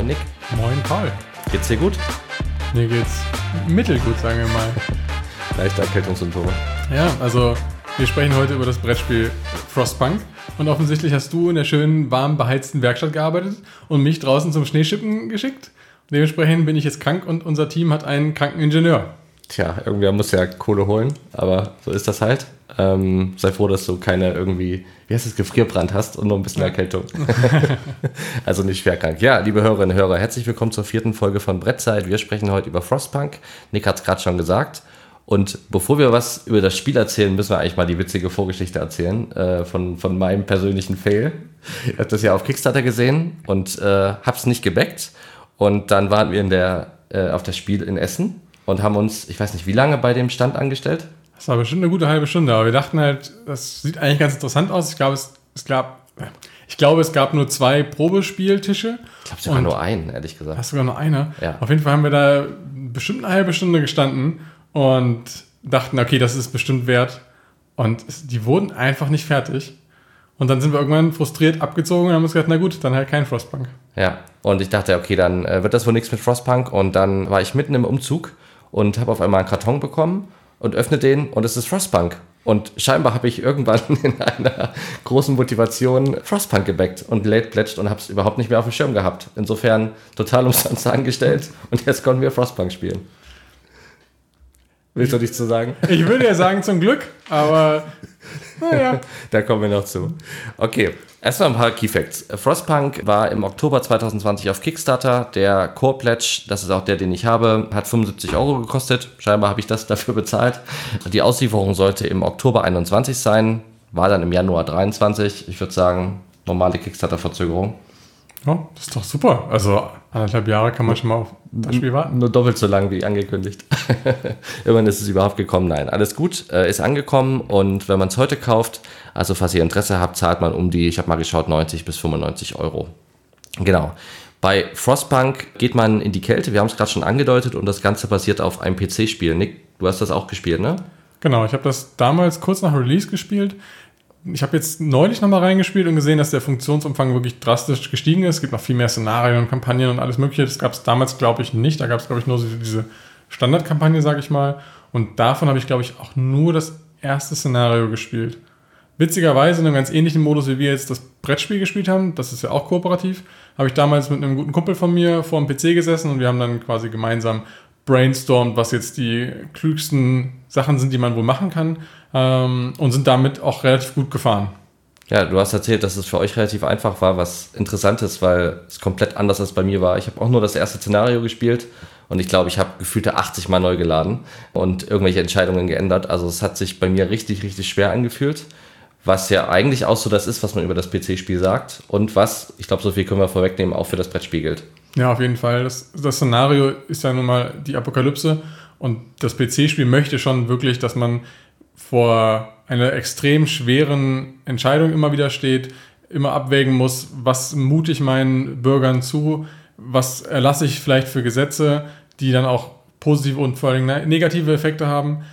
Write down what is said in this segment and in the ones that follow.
Moin Nick. Moin Paul. Geht's dir gut? Mir geht's mittelgut, sagen wir mal. Leichte Erkältungssymptome. Ja, also wir sprechen heute über das Brettspiel Frostpunk. Und offensichtlich hast du in der schönen, warm beheizten Werkstatt gearbeitet und mich draußen zum Schneeschippen geschickt. Dementsprechend bin ich jetzt krank und unser Team hat einen kranken Ingenieur. Tja, irgendwer muss ja Kohle holen, aber so ist das halt. Ähm, sei froh, dass du keine irgendwie, wie heißt es, Gefrierbrand hast und nur ein bisschen Erkältung. also nicht schwer krank. Ja, liebe Hörerinnen und Hörer, herzlich willkommen zur vierten Folge von Brettzeit. Wir sprechen heute über Frostpunk. Nick hat es gerade schon gesagt. Und bevor wir was über das Spiel erzählen, müssen wir eigentlich mal die witzige Vorgeschichte erzählen äh, von, von meinem persönlichen Fail. Ich habe das ja auf Kickstarter gesehen und äh, habe es nicht gebackt. Und dann waren wir in der, äh, auf das Spiel in Essen und haben uns, ich weiß nicht, wie lange bei dem Stand angestellt. Das war bestimmt eine gute halbe Stunde, aber wir dachten halt, das sieht eigentlich ganz interessant aus. Ich glaube, es, es gab, ich glaube, es gab nur zwei Probespieltische. Ich glaube sogar nur einen, ehrlich gesagt. Hast sogar nur einer? Ja. Auf jeden Fall haben wir da bestimmt eine halbe Stunde gestanden und dachten, okay, das ist bestimmt wert. Und die wurden einfach nicht fertig. Und dann sind wir irgendwann frustriert abgezogen und haben uns gedacht, na gut, dann halt kein Frostpunk. Ja, und ich dachte, okay, dann äh, wird das wohl nichts mit Frostpunk. Und dann war ich mitten im Umzug und habe auf einmal einen Karton bekommen und öffne den und es ist Frostpunk. Und scheinbar habe ich irgendwann in einer großen Motivation Frostpunk gebackt und late plätscht und habe es überhaupt nicht mehr auf dem Schirm gehabt. Insofern total umsonst angestellt und jetzt konnten wir Frostpunk spielen. Willst du nichts zu sagen? Ich würde ja sagen, zum Glück, aber naja. da kommen wir noch zu. Okay, erstmal ein paar Key Facts. Frostpunk war im Oktober 2020 auf Kickstarter. Der Core Pledge, das ist auch der, den ich habe, hat 75 Euro gekostet. Scheinbar habe ich das dafür bezahlt. Die Auslieferung sollte im Oktober 21 sein, war dann im Januar 23. Ich würde sagen, normale Kickstarter-Verzögerung. Ja, das ist doch super. Also anderthalb Jahre kann man schon mal auf das Spiel warten. Nur doppelt so lang wie angekündigt. Immerhin ist es überhaupt gekommen. Nein, alles gut, äh, ist angekommen und wenn man es heute kauft, also falls ihr Interesse habt, zahlt man um die, ich habe mal geschaut, 90 bis 95 Euro. Genau. Bei Frostpunk geht man in die Kälte, wir haben es gerade schon angedeutet und das Ganze basiert auf einem PC-Spiel. Nick, du hast das auch gespielt, ne? Genau, ich habe das damals kurz nach Release gespielt ich habe jetzt neulich nochmal reingespielt und gesehen, dass der Funktionsumfang wirklich drastisch gestiegen ist. Es gibt noch viel mehr Szenarien und Kampagnen und alles Mögliche. Das gab es damals, glaube ich, nicht. Da gab es, glaube ich, nur diese Standardkampagne, sage ich mal. Und davon habe ich, glaube ich, auch nur das erste Szenario gespielt. Witzigerweise in einem ganz ähnlichen Modus, wie wir jetzt das Brettspiel gespielt haben, das ist ja auch kooperativ, habe ich damals mit einem guten Kumpel von mir vor dem PC gesessen und wir haben dann quasi gemeinsam brainstormt, was jetzt die klügsten Sachen sind, die man wohl machen kann ähm, und sind damit auch relativ gut gefahren. Ja, du hast erzählt, dass es für euch relativ einfach war, was interessant ist, weil es komplett anders als bei mir war. Ich habe auch nur das erste Szenario gespielt und ich glaube, ich habe gefühlte 80 Mal neu geladen und irgendwelche Entscheidungen geändert. Also es hat sich bei mir richtig, richtig schwer angefühlt, was ja eigentlich auch so das ist, was man über das PC-Spiel sagt und was, ich glaube, so viel können wir vorwegnehmen, auch für das Brettspiel gilt. Ja, auf jeden Fall. Das, das Szenario ist ja nun mal die Apokalypse und das PC-Spiel möchte schon wirklich, dass man vor einer extrem schweren Entscheidung immer wieder steht, immer abwägen muss, was mute ich meinen Bürgern zu, was erlasse ich vielleicht für Gesetze, die dann auch positive und vor allem negative Effekte haben.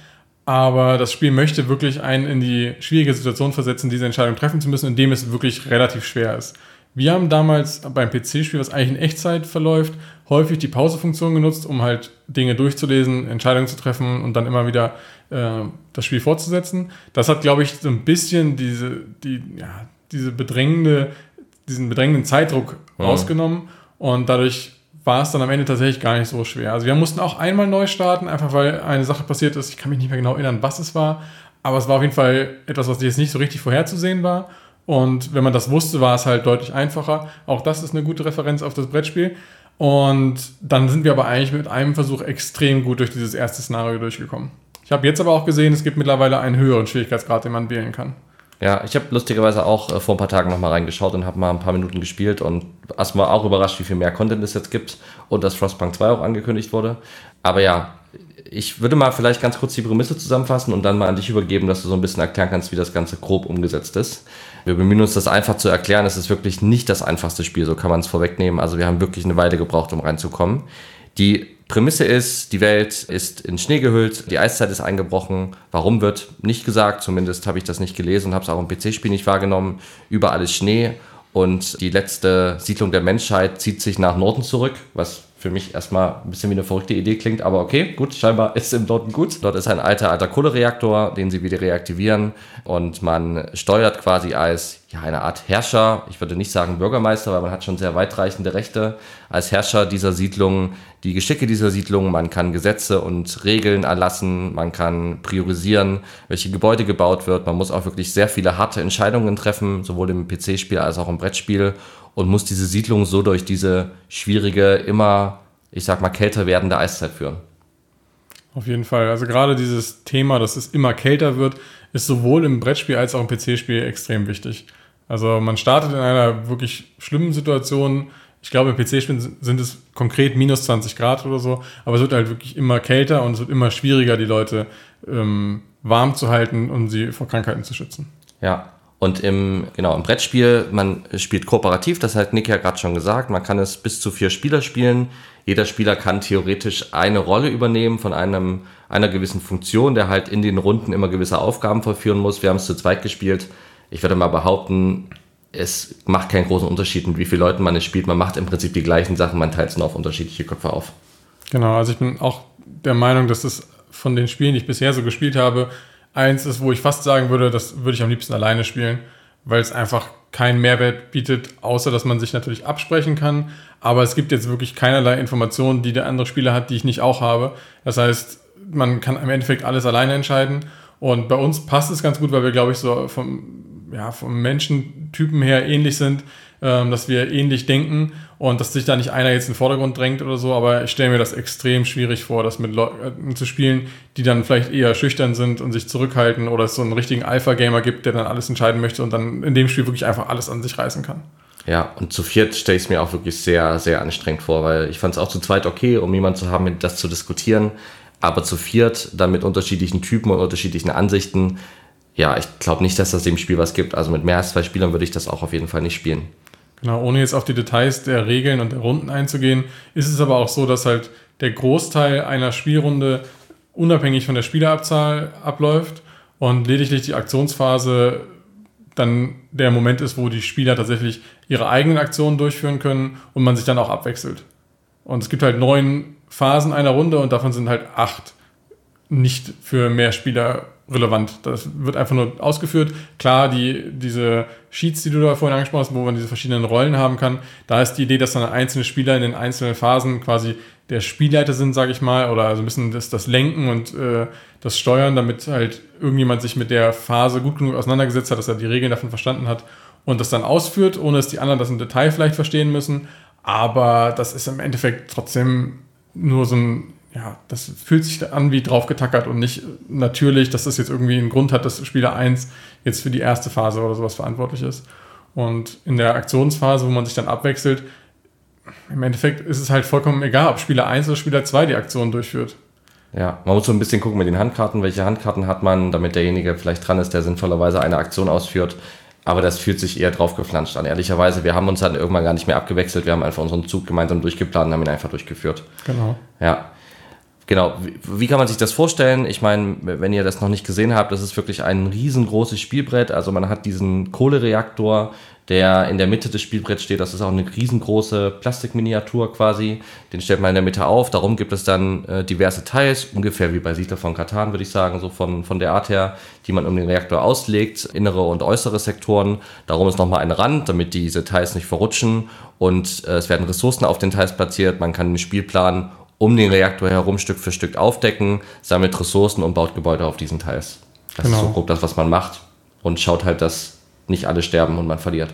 Aber das Spiel möchte wirklich einen in die schwierige Situation versetzen, diese Entscheidung treffen zu müssen, indem es wirklich relativ schwer ist. Wir haben damals beim PC-Spiel, was eigentlich in Echtzeit verläuft, häufig die Pause-Funktion genutzt, um halt Dinge durchzulesen, Entscheidungen zu treffen und dann immer wieder äh, das Spiel fortzusetzen. Das hat, glaube ich, so ein bisschen diese, die, ja, diese bedrängende, diesen bedrängenden Zeitdruck mhm. rausgenommen und dadurch war es dann am Ende tatsächlich gar nicht so schwer. Also wir mussten auch einmal neu starten, einfach weil eine Sache passiert ist. Ich kann mich nicht mehr genau erinnern, was es war, aber es war auf jeden Fall etwas, was jetzt nicht so richtig vorherzusehen war. Und wenn man das wusste, war es halt deutlich einfacher. Auch das ist eine gute Referenz auf das Brettspiel. Und dann sind wir aber eigentlich mit einem Versuch extrem gut durch dieses erste Szenario durchgekommen. Ich habe jetzt aber auch gesehen, es gibt mittlerweile einen höheren Schwierigkeitsgrad, den man wählen kann. Ja, ich habe lustigerweise auch äh, vor ein paar Tagen nochmal reingeschaut und habe mal ein paar Minuten gespielt und erstmal auch überrascht, wie viel mehr Content es jetzt gibt und dass Frostpunk 2 auch angekündigt wurde. Aber ja, ich würde mal vielleicht ganz kurz die Prämisse zusammenfassen und dann mal an dich übergeben, dass du so ein bisschen erklären kannst, wie das Ganze grob umgesetzt ist. Wir bemühen uns, das einfach zu erklären. Es ist wirklich nicht das einfachste Spiel, so kann man es vorwegnehmen. Also wir haben wirklich eine Weile gebraucht, um reinzukommen. Die Prämisse ist, die Welt ist in Schnee gehüllt, die Eiszeit ist eingebrochen. Warum wird nicht gesagt, zumindest habe ich das nicht gelesen und habe es auch im PC-Spiel nicht wahrgenommen. Überall ist Schnee und die letzte Siedlung der Menschheit zieht sich nach Norden zurück, was für mich erstmal ein bisschen wie eine verrückte Idee klingt, aber okay, gut, scheinbar ist im Norden gut. Dort ist ein alter, alter Kohlereaktor, den sie wieder reaktivieren und man steuert quasi als ja, eine Art Herrscher, ich würde nicht sagen Bürgermeister, weil man hat schon sehr weitreichende Rechte als Herrscher dieser Siedlung, die Geschicke dieser Siedlung, man kann Gesetze und Regeln erlassen, man kann priorisieren, welche Gebäude gebaut wird, man muss auch wirklich sehr viele harte Entscheidungen treffen, sowohl im PC-Spiel als auch im Brettspiel und muss diese Siedlung so durch diese schwierige, immer, ich sag mal, kälter werdende Eiszeit führen. Auf jeden Fall. Also gerade dieses Thema, dass es immer kälter wird, ist sowohl im Brettspiel als auch im PC-Spiel extrem wichtig. Also man startet in einer wirklich schlimmen Situation. Ich glaube, im PC-Spiel sind es konkret minus 20 Grad oder so, aber es wird halt wirklich immer kälter und es wird immer schwieriger, die Leute ähm, warm zu halten, um sie vor Krankheiten zu schützen. Ja, und im, genau, im Brettspiel, man spielt kooperativ, das hat Nick ja gerade schon gesagt, man kann es bis zu vier Spieler spielen. Jeder Spieler kann theoretisch eine Rolle übernehmen von einem, einer gewissen Funktion, der halt in den Runden immer gewisse Aufgaben vollführen muss. Wir haben es zu zweit gespielt. Ich würde mal behaupten, es macht keinen großen Unterschied, mit wie vielen Leuten man es spielt. Man macht im Prinzip die gleichen Sachen, man teilt es nur auf unterschiedliche Köpfe auf. Genau, also ich bin auch der Meinung, dass es von den Spielen, die ich bisher so gespielt habe, eins ist, wo ich fast sagen würde, das würde ich am liebsten alleine spielen, weil es einfach keinen Mehrwert bietet, außer dass man sich natürlich absprechen kann. Aber es gibt jetzt wirklich keinerlei Informationen, die der andere Spieler hat, die ich nicht auch habe. Das heißt, man kann im Endeffekt alles alleine entscheiden. Und bei uns passt es ganz gut, weil wir, glaube ich, so vom, ja, vom Menschentypen her ähnlich sind ähm, dass wir ähnlich denken und dass sich da nicht einer jetzt in den Vordergrund drängt oder so, aber ich stelle mir das extrem schwierig vor, das mit Leuten zu spielen, die dann vielleicht eher schüchtern sind und sich zurückhalten oder es so einen richtigen Alpha-Gamer gibt, der dann alles entscheiden möchte und dann in dem Spiel wirklich einfach alles an sich reißen kann. Ja, und zu viert stelle ich es mir auch wirklich sehr, sehr anstrengend vor, weil ich fand es auch zu zweit okay, um jemanden zu haben, mit das zu diskutieren. Aber zu viert, dann mit unterschiedlichen Typen und unterschiedlichen Ansichten, ja, ich glaube nicht, dass das dem Spiel was gibt. Also mit mehr als zwei Spielern würde ich das auch auf jeden Fall nicht spielen. Genau, ohne jetzt auf die Details der Regeln und der Runden einzugehen, ist es aber auch so, dass halt der Großteil einer Spielrunde unabhängig von der Spielerabzahl abläuft und lediglich die Aktionsphase dann der Moment ist, wo die Spieler tatsächlich ihre eigenen Aktionen durchführen können und man sich dann auch abwechselt. Und es gibt halt neun Phasen einer Runde und davon sind halt acht nicht für mehr Spieler relevant. Das wird einfach nur ausgeführt. Klar, die, diese Sheets, die du da vorhin angesprochen hast, wo man diese verschiedenen Rollen haben kann, da ist die Idee, dass dann einzelne Spieler in den einzelnen Phasen quasi der Spielleiter sind, sage ich mal, oder so ein bisschen das, das Lenken und äh, das Steuern, damit halt irgendjemand sich mit der Phase gut genug auseinandergesetzt hat, dass er die Regeln davon verstanden hat und das dann ausführt, ohne dass die anderen das im Detail vielleicht verstehen müssen. Aber das ist im Endeffekt trotzdem nur so ein ja, das fühlt sich an wie draufgetackert und nicht natürlich, dass das jetzt irgendwie einen Grund hat, dass Spieler 1 jetzt für die erste Phase oder sowas verantwortlich ist. Und in der Aktionsphase, wo man sich dann abwechselt, im Endeffekt ist es halt vollkommen egal, ob Spieler 1 oder Spieler 2 die Aktion durchführt. Ja, man muss so ein bisschen gucken mit den Handkarten, welche Handkarten hat man, damit derjenige vielleicht dran ist, der sinnvollerweise eine Aktion ausführt. Aber das fühlt sich eher draufgeflanscht an. Ehrlicherweise, wir haben uns dann irgendwann gar nicht mehr abgewechselt. Wir haben einfach unseren Zug gemeinsam durchgeplant und haben ihn einfach durchgeführt. Genau. Ja. Genau, wie, kann man sich das vorstellen? Ich meine, wenn ihr das noch nicht gesehen habt, das ist wirklich ein riesengroßes Spielbrett. Also man hat diesen Kohlereaktor, der in der Mitte des Spielbretts steht. Das ist auch eine riesengroße Plastikminiatur quasi. Den stellt man in der Mitte auf. Darum gibt es dann äh, diverse Teils, ungefähr wie bei Siedler von Katan, würde ich sagen, so von, von der Art her, die man um den Reaktor auslegt. Innere und äußere Sektoren. Darum ist nochmal ein Rand, damit diese Teils nicht verrutschen. Und äh, es werden Ressourcen auf den Teils platziert. Man kann den Spielplan um den Reaktor herum Stück für Stück aufdecken, sammelt Ressourcen und baut Gebäude auf diesen Teils. Das genau. ist so grob das, was man macht und schaut halt, dass nicht alle sterben und man verliert.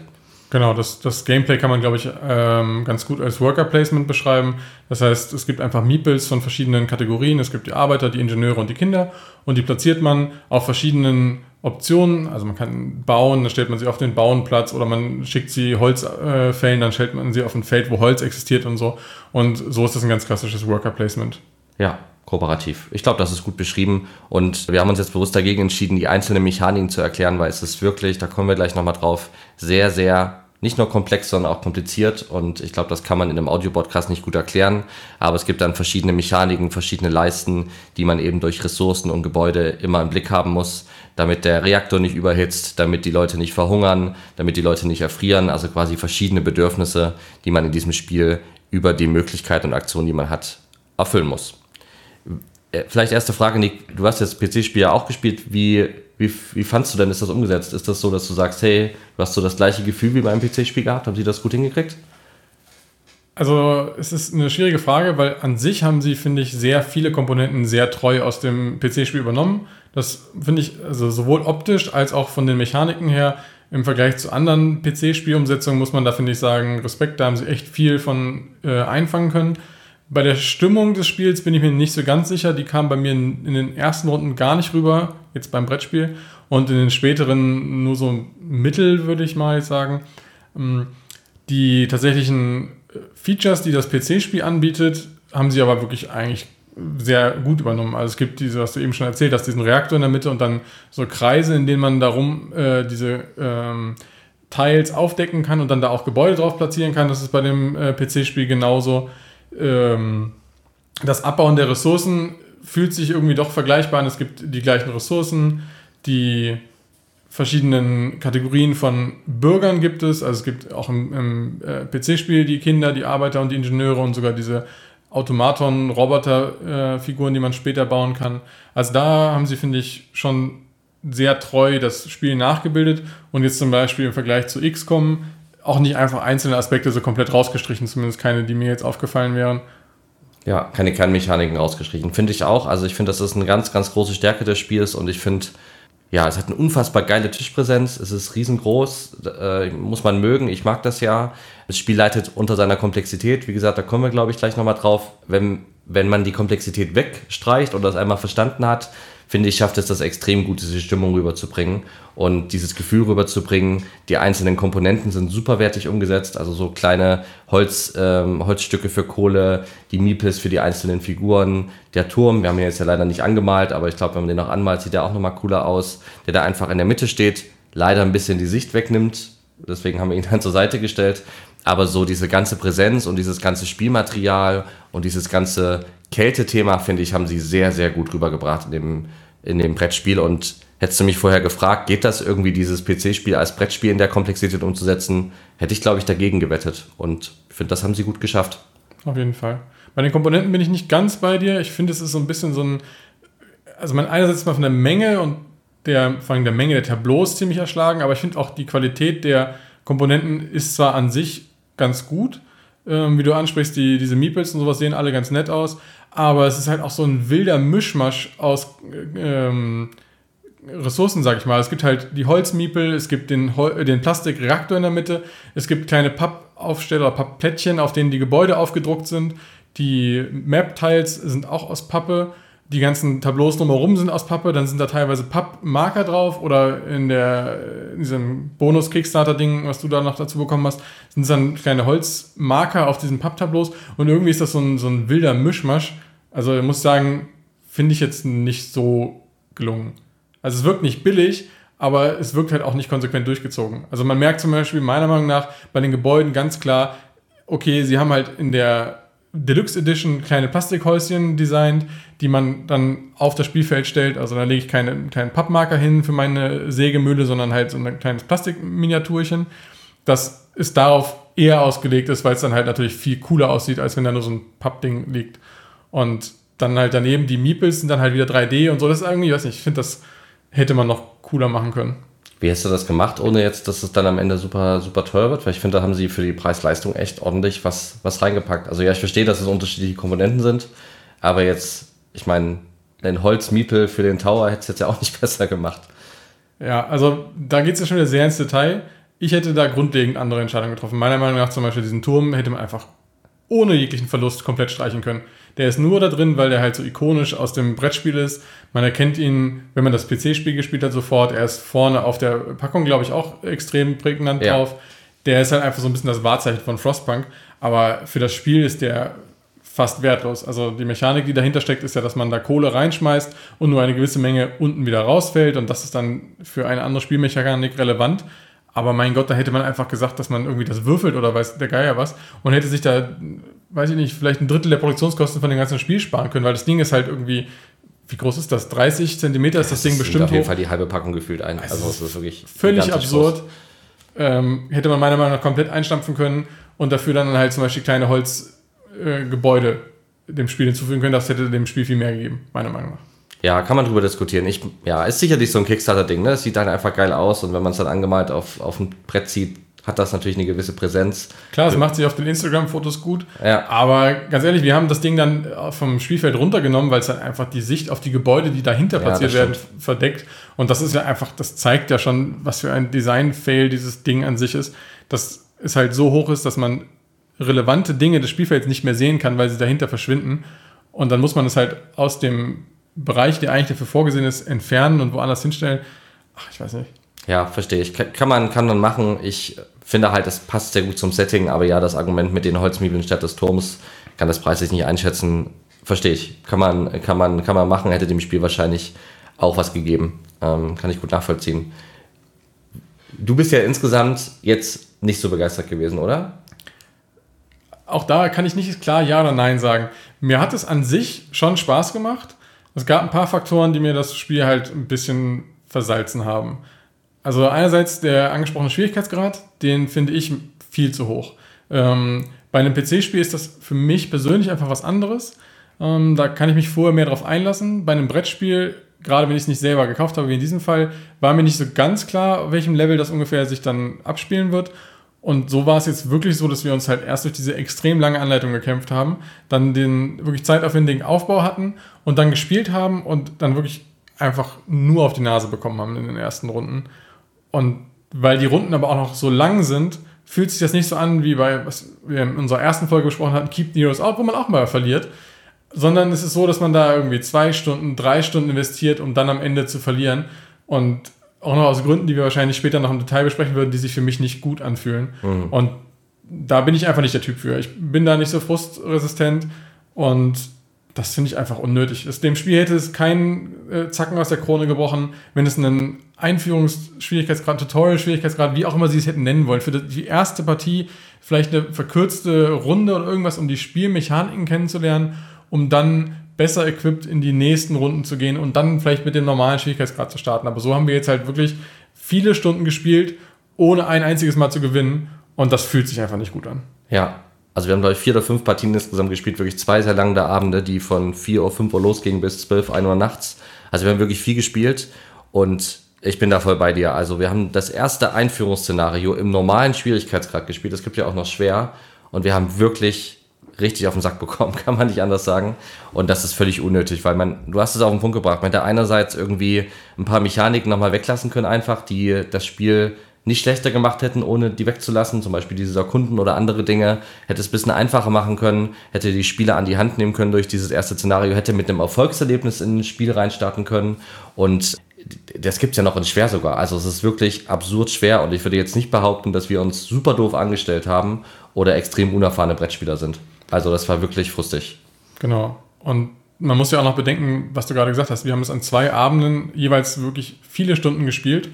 Genau, das, das Gameplay kann man, glaube ich, ähm, ganz gut als Worker Placement beschreiben. Das heißt, es gibt einfach Meeples von verschiedenen Kategorien. Es gibt die Arbeiter, die Ingenieure und die Kinder. Und die platziert man auf verschiedenen Optionen. Also man kann bauen, dann stellt man sie auf den Bauenplatz oder man schickt sie Holz äh, dann stellt man sie auf ein Feld, wo Holz existiert und so. Und so ist das ein ganz klassisches Worker Placement. Ja, kooperativ. Ich glaube, das ist gut beschrieben und wir haben uns jetzt bewusst dagegen entschieden, die einzelnen Mechaniken zu erklären, weil es ist wirklich, da kommen wir gleich nochmal drauf, sehr, sehr nicht nur komplex, sondern auch kompliziert. Und ich glaube, das kann man in einem Audio-Podcast nicht gut erklären. Aber es gibt dann verschiedene Mechaniken, verschiedene Leisten, die man eben durch Ressourcen und Gebäude immer im Blick haben muss, damit der Reaktor nicht überhitzt, damit die Leute nicht verhungern, damit die Leute nicht erfrieren. Also quasi verschiedene Bedürfnisse, die man in diesem Spiel über die Möglichkeit und Aktion, die man hat, erfüllen muss. Äh, vielleicht erste Frage, Nick. Du hast jetzt PC-Spiel ja auch gespielt. Wie wie, wie fandst du denn, ist das umgesetzt? Ist das so, dass du sagst, hey, du hast so das gleiche Gefühl wie beim PC-Spiel gehabt? Haben sie das gut hingekriegt? Also es ist eine schwierige Frage, weil an sich haben sie, finde ich, sehr viele Komponenten sehr treu aus dem PC-Spiel übernommen. Das finde ich also sowohl optisch als auch von den Mechaniken her im Vergleich zu anderen PC-Spielumsetzungen muss man da, finde ich, sagen, Respekt, da haben sie echt viel von äh, einfangen können. Bei der Stimmung des Spiels bin ich mir nicht so ganz sicher. Die kam bei mir in, in, den ersten Runden gar nicht rüber, jetzt beim Brettspiel. Und in den späteren nur so mittel, würde ich mal sagen. Ähm, die tatsächlichen äh, Features, die das PC-Spiel anbietet, haben sie aber wirklich eigentlich sehr gut übernommen. Also es gibt diese, was du eben schon erzählt hast, diesen Reaktor in der Mitte und dann so Kreise, in denen man darum äh, diese ähm, Teils aufdecken kann und dann da auch Gebäude drauf platzieren kann. Das ist bei dem äh, PC-Spiel genauso ähm, das Abbauen der Ressourcen fühlt sich irgendwie doch vergleichbar an. Es gibt die gleichen Ressourcen, die verschiedenen Kategorien von Bürgern gibt es. Also es gibt auch im, im äh, PC-Spiel die Kinder, die Arbeiter und die Ingenieure und sogar diese Automaton-Roboter-Figuren, äh, die man später bauen kann. Also da haben sie, finde ich, schon sehr treu das Spiel nachgebildet und jetzt zum Beispiel im Vergleich zu XCOM auch nicht einfach einzelne Aspekte so komplett rausgestrichen, zumindest keine, die mir jetzt aufgefallen wären. Ja, keine Kernmechaniken rausgestrichen. Finde ich auch. Also ich finde, das ist eine ganz, ganz große Stärke des Spiels und ich finde, ja, es hat eine unfassbar geile Tischpräsenz. Es ist riesengroß, äh, muss man mögen. Ich mag das ja. Das Spiel leitet unter seiner Komplexität. Wie gesagt, da kommen wir, glaube ich, gleich nochmal drauf. Wenn, wenn man die Komplexität wegstreicht oder das einmal verstanden hat, finde ich, schafft es das extrem gut, diese Stimmung rüberzubringen und dieses Gefühl rüberzubringen. Die einzelnen Komponenten sind superwertig umgesetzt, also so kleine Holz, ähm, Holzstücke für Kohle, die Meeples für die einzelnen Figuren, der Turm, wir haben ihn jetzt ja leider nicht angemalt, aber ich glaube, wenn man den noch anmalt, sieht er auch nochmal cooler aus, der da einfach in der Mitte steht, leider ein bisschen die Sicht wegnimmt, deswegen haben wir ihn dann zur Seite gestellt. Aber so diese ganze Präsenz und dieses ganze Spielmaterial und dieses ganze Kältethema, finde ich, haben sie sehr, sehr gut rübergebracht in dem, in dem Brettspiel. Und hättest du mich vorher gefragt, geht das irgendwie, dieses PC-Spiel als Brettspiel in der Komplexität umzusetzen, hätte ich, glaube ich, dagegen gewettet. Und ich finde, das haben sie gut geschafft. Auf jeden Fall. Bei den Komponenten bin ich nicht ganz bei dir. Ich finde, es ist so ein bisschen so ein. Also, man einerseits mal von der Menge und der, vor allem der Menge der Tableaus ziemlich erschlagen, aber ich finde auch die Qualität der Komponenten ist zwar an sich ganz gut, ähm, wie du ansprichst, die, diese Meeples und sowas sehen alle ganz nett aus, aber es ist halt auch so ein wilder Mischmasch aus ähm, Ressourcen, sag ich mal. Es gibt halt die Holzmiepel, es gibt den, Hol den Plastikreaktor in der Mitte, es gibt kleine Pappaufsteller, Pappplättchen, auf denen die Gebäude aufgedruckt sind. Die Map-Tiles sind auch aus Pappe die ganzen Tableaus drumherum sind aus Pappe, dann sind da teilweise Pappmarker drauf oder in, der, in diesem Bonus-Kickstarter-Ding, was du da noch dazu bekommen hast, sind dann kleine Holzmarker auf diesen Papptableaus und irgendwie ist das so ein, so ein wilder Mischmasch. Also ich muss sagen, finde ich jetzt nicht so gelungen. Also es wirkt nicht billig, aber es wirkt halt auch nicht konsequent durchgezogen. Also man merkt zum Beispiel meiner Meinung nach bei den Gebäuden ganz klar, okay, sie haben halt in der Deluxe Edition kleine Plastikhäuschen designt, die man dann auf das Spielfeld stellt. Also da lege ich keine kleinen Pappmarker hin für meine Sägemühle, sondern halt so ein kleines Plastikminiaturchen. Das ist darauf eher ausgelegt ist, weil es dann halt natürlich viel cooler aussieht, als wenn da nur so ein Pappding liegt. Und dann halt daneben die Meeples sind dann halt wieder 3D und so. Das ist irgendwie, ich weiß nicht, ich finde, das hätte man noch cooler machen können. Wie hast du das gemacht, ohne jetzt, dass es dann am Ende super, super teuer wird? Weil ich finde, da haben sie für die Preis-Leistung echt ordentlich was, was reingepackt. Also ja, ich verstehe, dass es unterschiedliche Komponenten sind, aber jetzt, ich meine, ein Holzmiepel für den Tower hätte es jetzt ja auch nicht besser gemacht. Ja, also da geht es ja schon wieder sehr ins Detail. Ich hätte da grundlegend andere Entscheidungen getroffen. Meiner Meinung nach zum Beispiel diesen Turm hätte man einfach ohne jeglichen Verlust komplett streichen können. Der ist nur da drin, weil der halt so ikonisch aus dem Brettspiel ist. Man erkennt ihn, wenn man das PC-Spiel gespielt hat, sofort. Er ist vorne auf der Packung, glaube ich, auch extrem prägnant ja. drauf. Der ist halt einfach so ein bisschen das Wahrzeichen von Frostpunk. Aber für das Spiel ist der fast wertlos. Also die Mechanik, die dahinter steckt, ist ja, dass man da Kohle reinschmeißt und nur eine gewisse Menge unten wieder rausfällt. Und das ist dann für eine andere Spielmechanik relevant. Aber mein Gott, da hätte man einfach gesagt, dass man irgendwie das würfelt oder weiß der Geier was und hätte sich da, weiß ich nicht, vielleicht ein Drittel der Produktionskosten von dem ganzen Spiel sparen können, weil das Ding ist halt irgendwie, wie groß ist das? 30 Zentimeter ist das, das Ding bestimmt. Auf jeden hoch. Fall die halbe Packung gefühlt ein. Also, es ist wirklich völlig absurd. Ähm, hätte man meiner Meinung nach komplett einstampfen können und dafür dann halt zum Beispiel kleine Holzgebäude äh, dem Spiel hinzufügen können. Das hätte dem Spiel viel mehr gegeben, meiner Meinung nach. Ja, kann man drüber diskutieren. Ich, ja, ist sicherlich so ein Kickstarter-Ding. Ne? Es sieht dann einfach geil aus und wenn man es dann angemalt auf, auf ein Brett sieht, hat das natürlich eine gewisse Präsenz. Klar, es macht sich auf den Instagram-Fotos gut. Ja. Aber ganz ehrlich, wir haben das Ding dann vom Spielfeld runtergenommen, weil es dann einfach die Sicht auf die Gebäude, die dahinter ja, platziert werden, verdeckt. Und das ist ja einfach, das zeigt ja schon, was für ein Design-Fail dieses Ding an sich ist. Dass es halt so hoch ist, dass man relevante Dinge des Spielfelds nicht mehr sehen kann, weil sie dahinter verschwinden. Und dann muss man es halt aus dem Bereich, der eigentlich dafür vorgesehen ist, entfernen und woanders hinstellen. Ach, ich weiß nicht. Ja, verstehe ich. Kann man, kann man machen. Ich finde halt, es passt sehr gut zum Setting, aber ja, das Argument mit den Holzmiebeln statt des Turms kann das preislich nicht einschätzen. Verstehe ich. Kann man, kann man, kann man machen, hätte dem Spiel wahrscheinlich auch was gegeben. Ähm, kann ich gut nachvollziehen. Du bist ja insgesamt jetzt nicht so begeistert gewesen, oder? Auch da kann ich nicht klar Ja oder Nein sagen. Mir hat es an sich schon Spaß gemacht. Es gab ein paar Faktoren, die mir das Spiel halt ein bisschen versalzen haben. Also einerseits der angesprochene Schwierigkeitsgrad, den finde ich viel zu hoch. Ähm, bei einem PC-Spiel ist das für mich persönlich einfach was anderes. Ähm, da kann ich mich vorher mehr drauf einlassen. Bei einem Brettspiel, gerade wenn ich es nicht selber gekauft habe, wie in diesem Fall, war mir nicht so ganz klar, auf welchem Level das ungefähr sich dann abspielen wird. Und so war es jetzt wirklich so, dass wir uns halt erst durch diese extrem lange Anleitung gekämpft haben, dann den wirklich zeitaufwendigen Aufbau hatten und dann gespielt haben und dann wirklich einfach nur auf die Nase bekommen haben in den ersten Runden. Und weil die Runden aber auch noch so lang sind, fühlt sich das nicht so an, wie bei, was wir in unserer ersten Folge besprochen hatten, Keep Heroes Out, wo man auch mal verliert. Sondern es ist so, dass man da irgendwie zwei Stunden, drei Stunden investiert, um dann am Ende zu verlieren. Und auch noch aus Gründen, die wir wahrscheinlich später noch im Detail besprechen würden, die sich für mich nicht gut anfühlen. Mhm. Und da bin ich einfach nicht der Typ für. Ich bin da nicht so frustresistent und das finde ich einfach unnötig. Dem Spiel hätte es keinen äh, Zacken aus der Krone gebrochen, wenn es einen Einführungsschwierigkeitsgrad, Tutorial-Schwierigkeitsgrad, wie auch immer sie es hätten nennen wollen, für die erste Partie vielleicht eine verkürzte Runde oder irgendwas, um die Spielmechaniken kennenzulernen, um dann besser equipped in die nächsten Runden zu gehen und dann vielleicht mit dem normalen Schwierigkeitsgrad zu starten. Aber so haben wir jetzt halt wirklich viele Stunden gespielt, ohne ein einziges Mal zu gewinnen. Und das fühlt sich einfach nicht gut an. Ja, also wir haben, glaube ich, vier oder fünf Partien insgesamt gespielt, wirklich zwei sehr lange Abende, die von 4 Uhr, 5 Uhr losgingen bis 12, 1 Uhr nachts. Also wir haben wirklich viel gespielt und ich bin da voll bei dir. Also wir haben das erste Einführungsszenario im normalen Schwierigkeitsgrad gespielt. Es gibt ja auch noch schwer und wir haben wirklich richtig auf den Sack bekommen, kann man nicht anders sagen. Und das ist völlig unnötig, weil man, du hast es auf den Punkt gebracht, man hätte einerseits irgendwie ein paar Mechaniken nochmal weglassen können, einfach, die das Spiel nicht schlechter gemacht hätten, ohne die wegzulassen, zum Beispiel diese Kunden oder andere Dinge, hätte es ein bisschen einfacher machen können, hätte die Spieler an die Hand nehmen können durch dieses erste Szenario, hätte mit einem Erfolgserlebnis in ein Spiel reinstarten können und das gibt es ja noch in schwer sogar. Also es ist wirklich absurd schwer und ich würde jetzt nicht behaupten, dass wir uns super doof angestellt haben oder extrem unerfahrene Brettspieler sind. Also das war wirklich frustig. Genau. Und man muss ja auch noch bedenken, was du gerade gesagt hast. Wir haben es an zwei Abenden jeweils wirklich viele Stunden gespielt.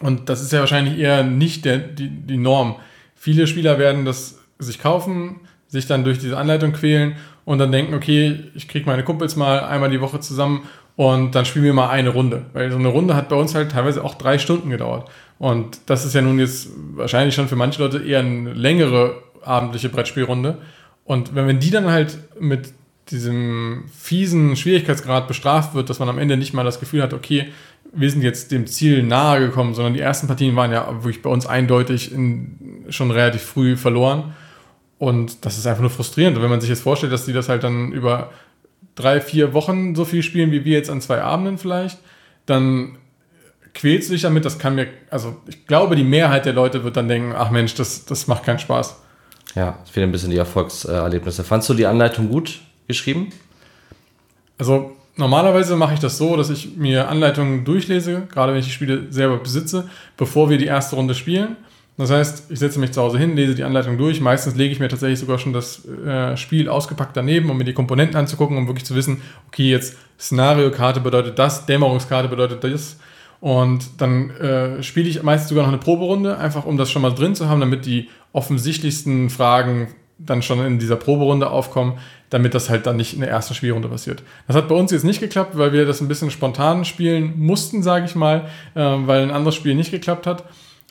Und das ist ja wahrscheinlich eher nicht der, die, die Norm. Viele Spieler werden das sich kaufen, sich dann durch diese Anleitung quälen und dann denken, okay, ich kriege meine Kumpels mal einmal die Woche zusammen und dann spielen wir mal eine Runde. Weil so eine Runde hat bei uns halt teilweise auch drei Stunden gedauert. Und das ist ja nun jetzt wahrscheinlich schon für manche Leute eher eine längere abendliche Brettspielrunde. Und wenn die dann halt mit diesem fiesen Schwierigkeitsgrad bestraft wird, dass man am Ende nicht mal das Gefühl hat, okay, wir sind jetzt dem Ziel nahe gekommen, sondern die ersten Partien waren ja wirklich bei uns eindeutig in, schon relativ früh verloren. Und das ist einfach nur frustrierend. Und wenn man sich jetzt vorstellt, dass die das halt dann über drei, vier Wochen so viel spielen wie wir jetzt an zwei Abenden vielleicht, dann quälst du dich damit. Das kann mir, also ich glaube, die Mehrheit der Leute wird dann denken, ach Mensch, das, das macht keinen Spaß. Ja, es fehlen ein bisschen die Erfolgserlebnisse. Fandst du die Anleitung gut geschrieben? Also normalerweise mache ich das so, dass ich mir Anleitungen durchlese, gerade wenn ich die Spiele selber besitze, bevor wir die erste Runde spielen. Das heißt, ich setze mich zu Hause hin, lese die Anleitung durch. Meistens lege ich mir tatsächlich sogar schon das äh, Spiel ausgepackt daneben, um mir die Komponenten anzugucken, um wirklich zu wissen, okay, jetzt Szenariokarte bedeutet das, Dämmerungskarte bedeutet das. Und dann äh, spiele ich meistens sogar noch eine Proberunde, einfach um das schon mal drin zu haben, damit die offensichtlichsten Fragen dann schon in dieser Proberunde aufkommen, damit das halt dann nicht in der ersten Spielrunde passiert. Das hat bei uns jetzt nicht geklappt, weil wir das ein bisschen spontan spielen mussten, sage ich mal, äh, weil ein anderes Spiel nicht geklappt hat.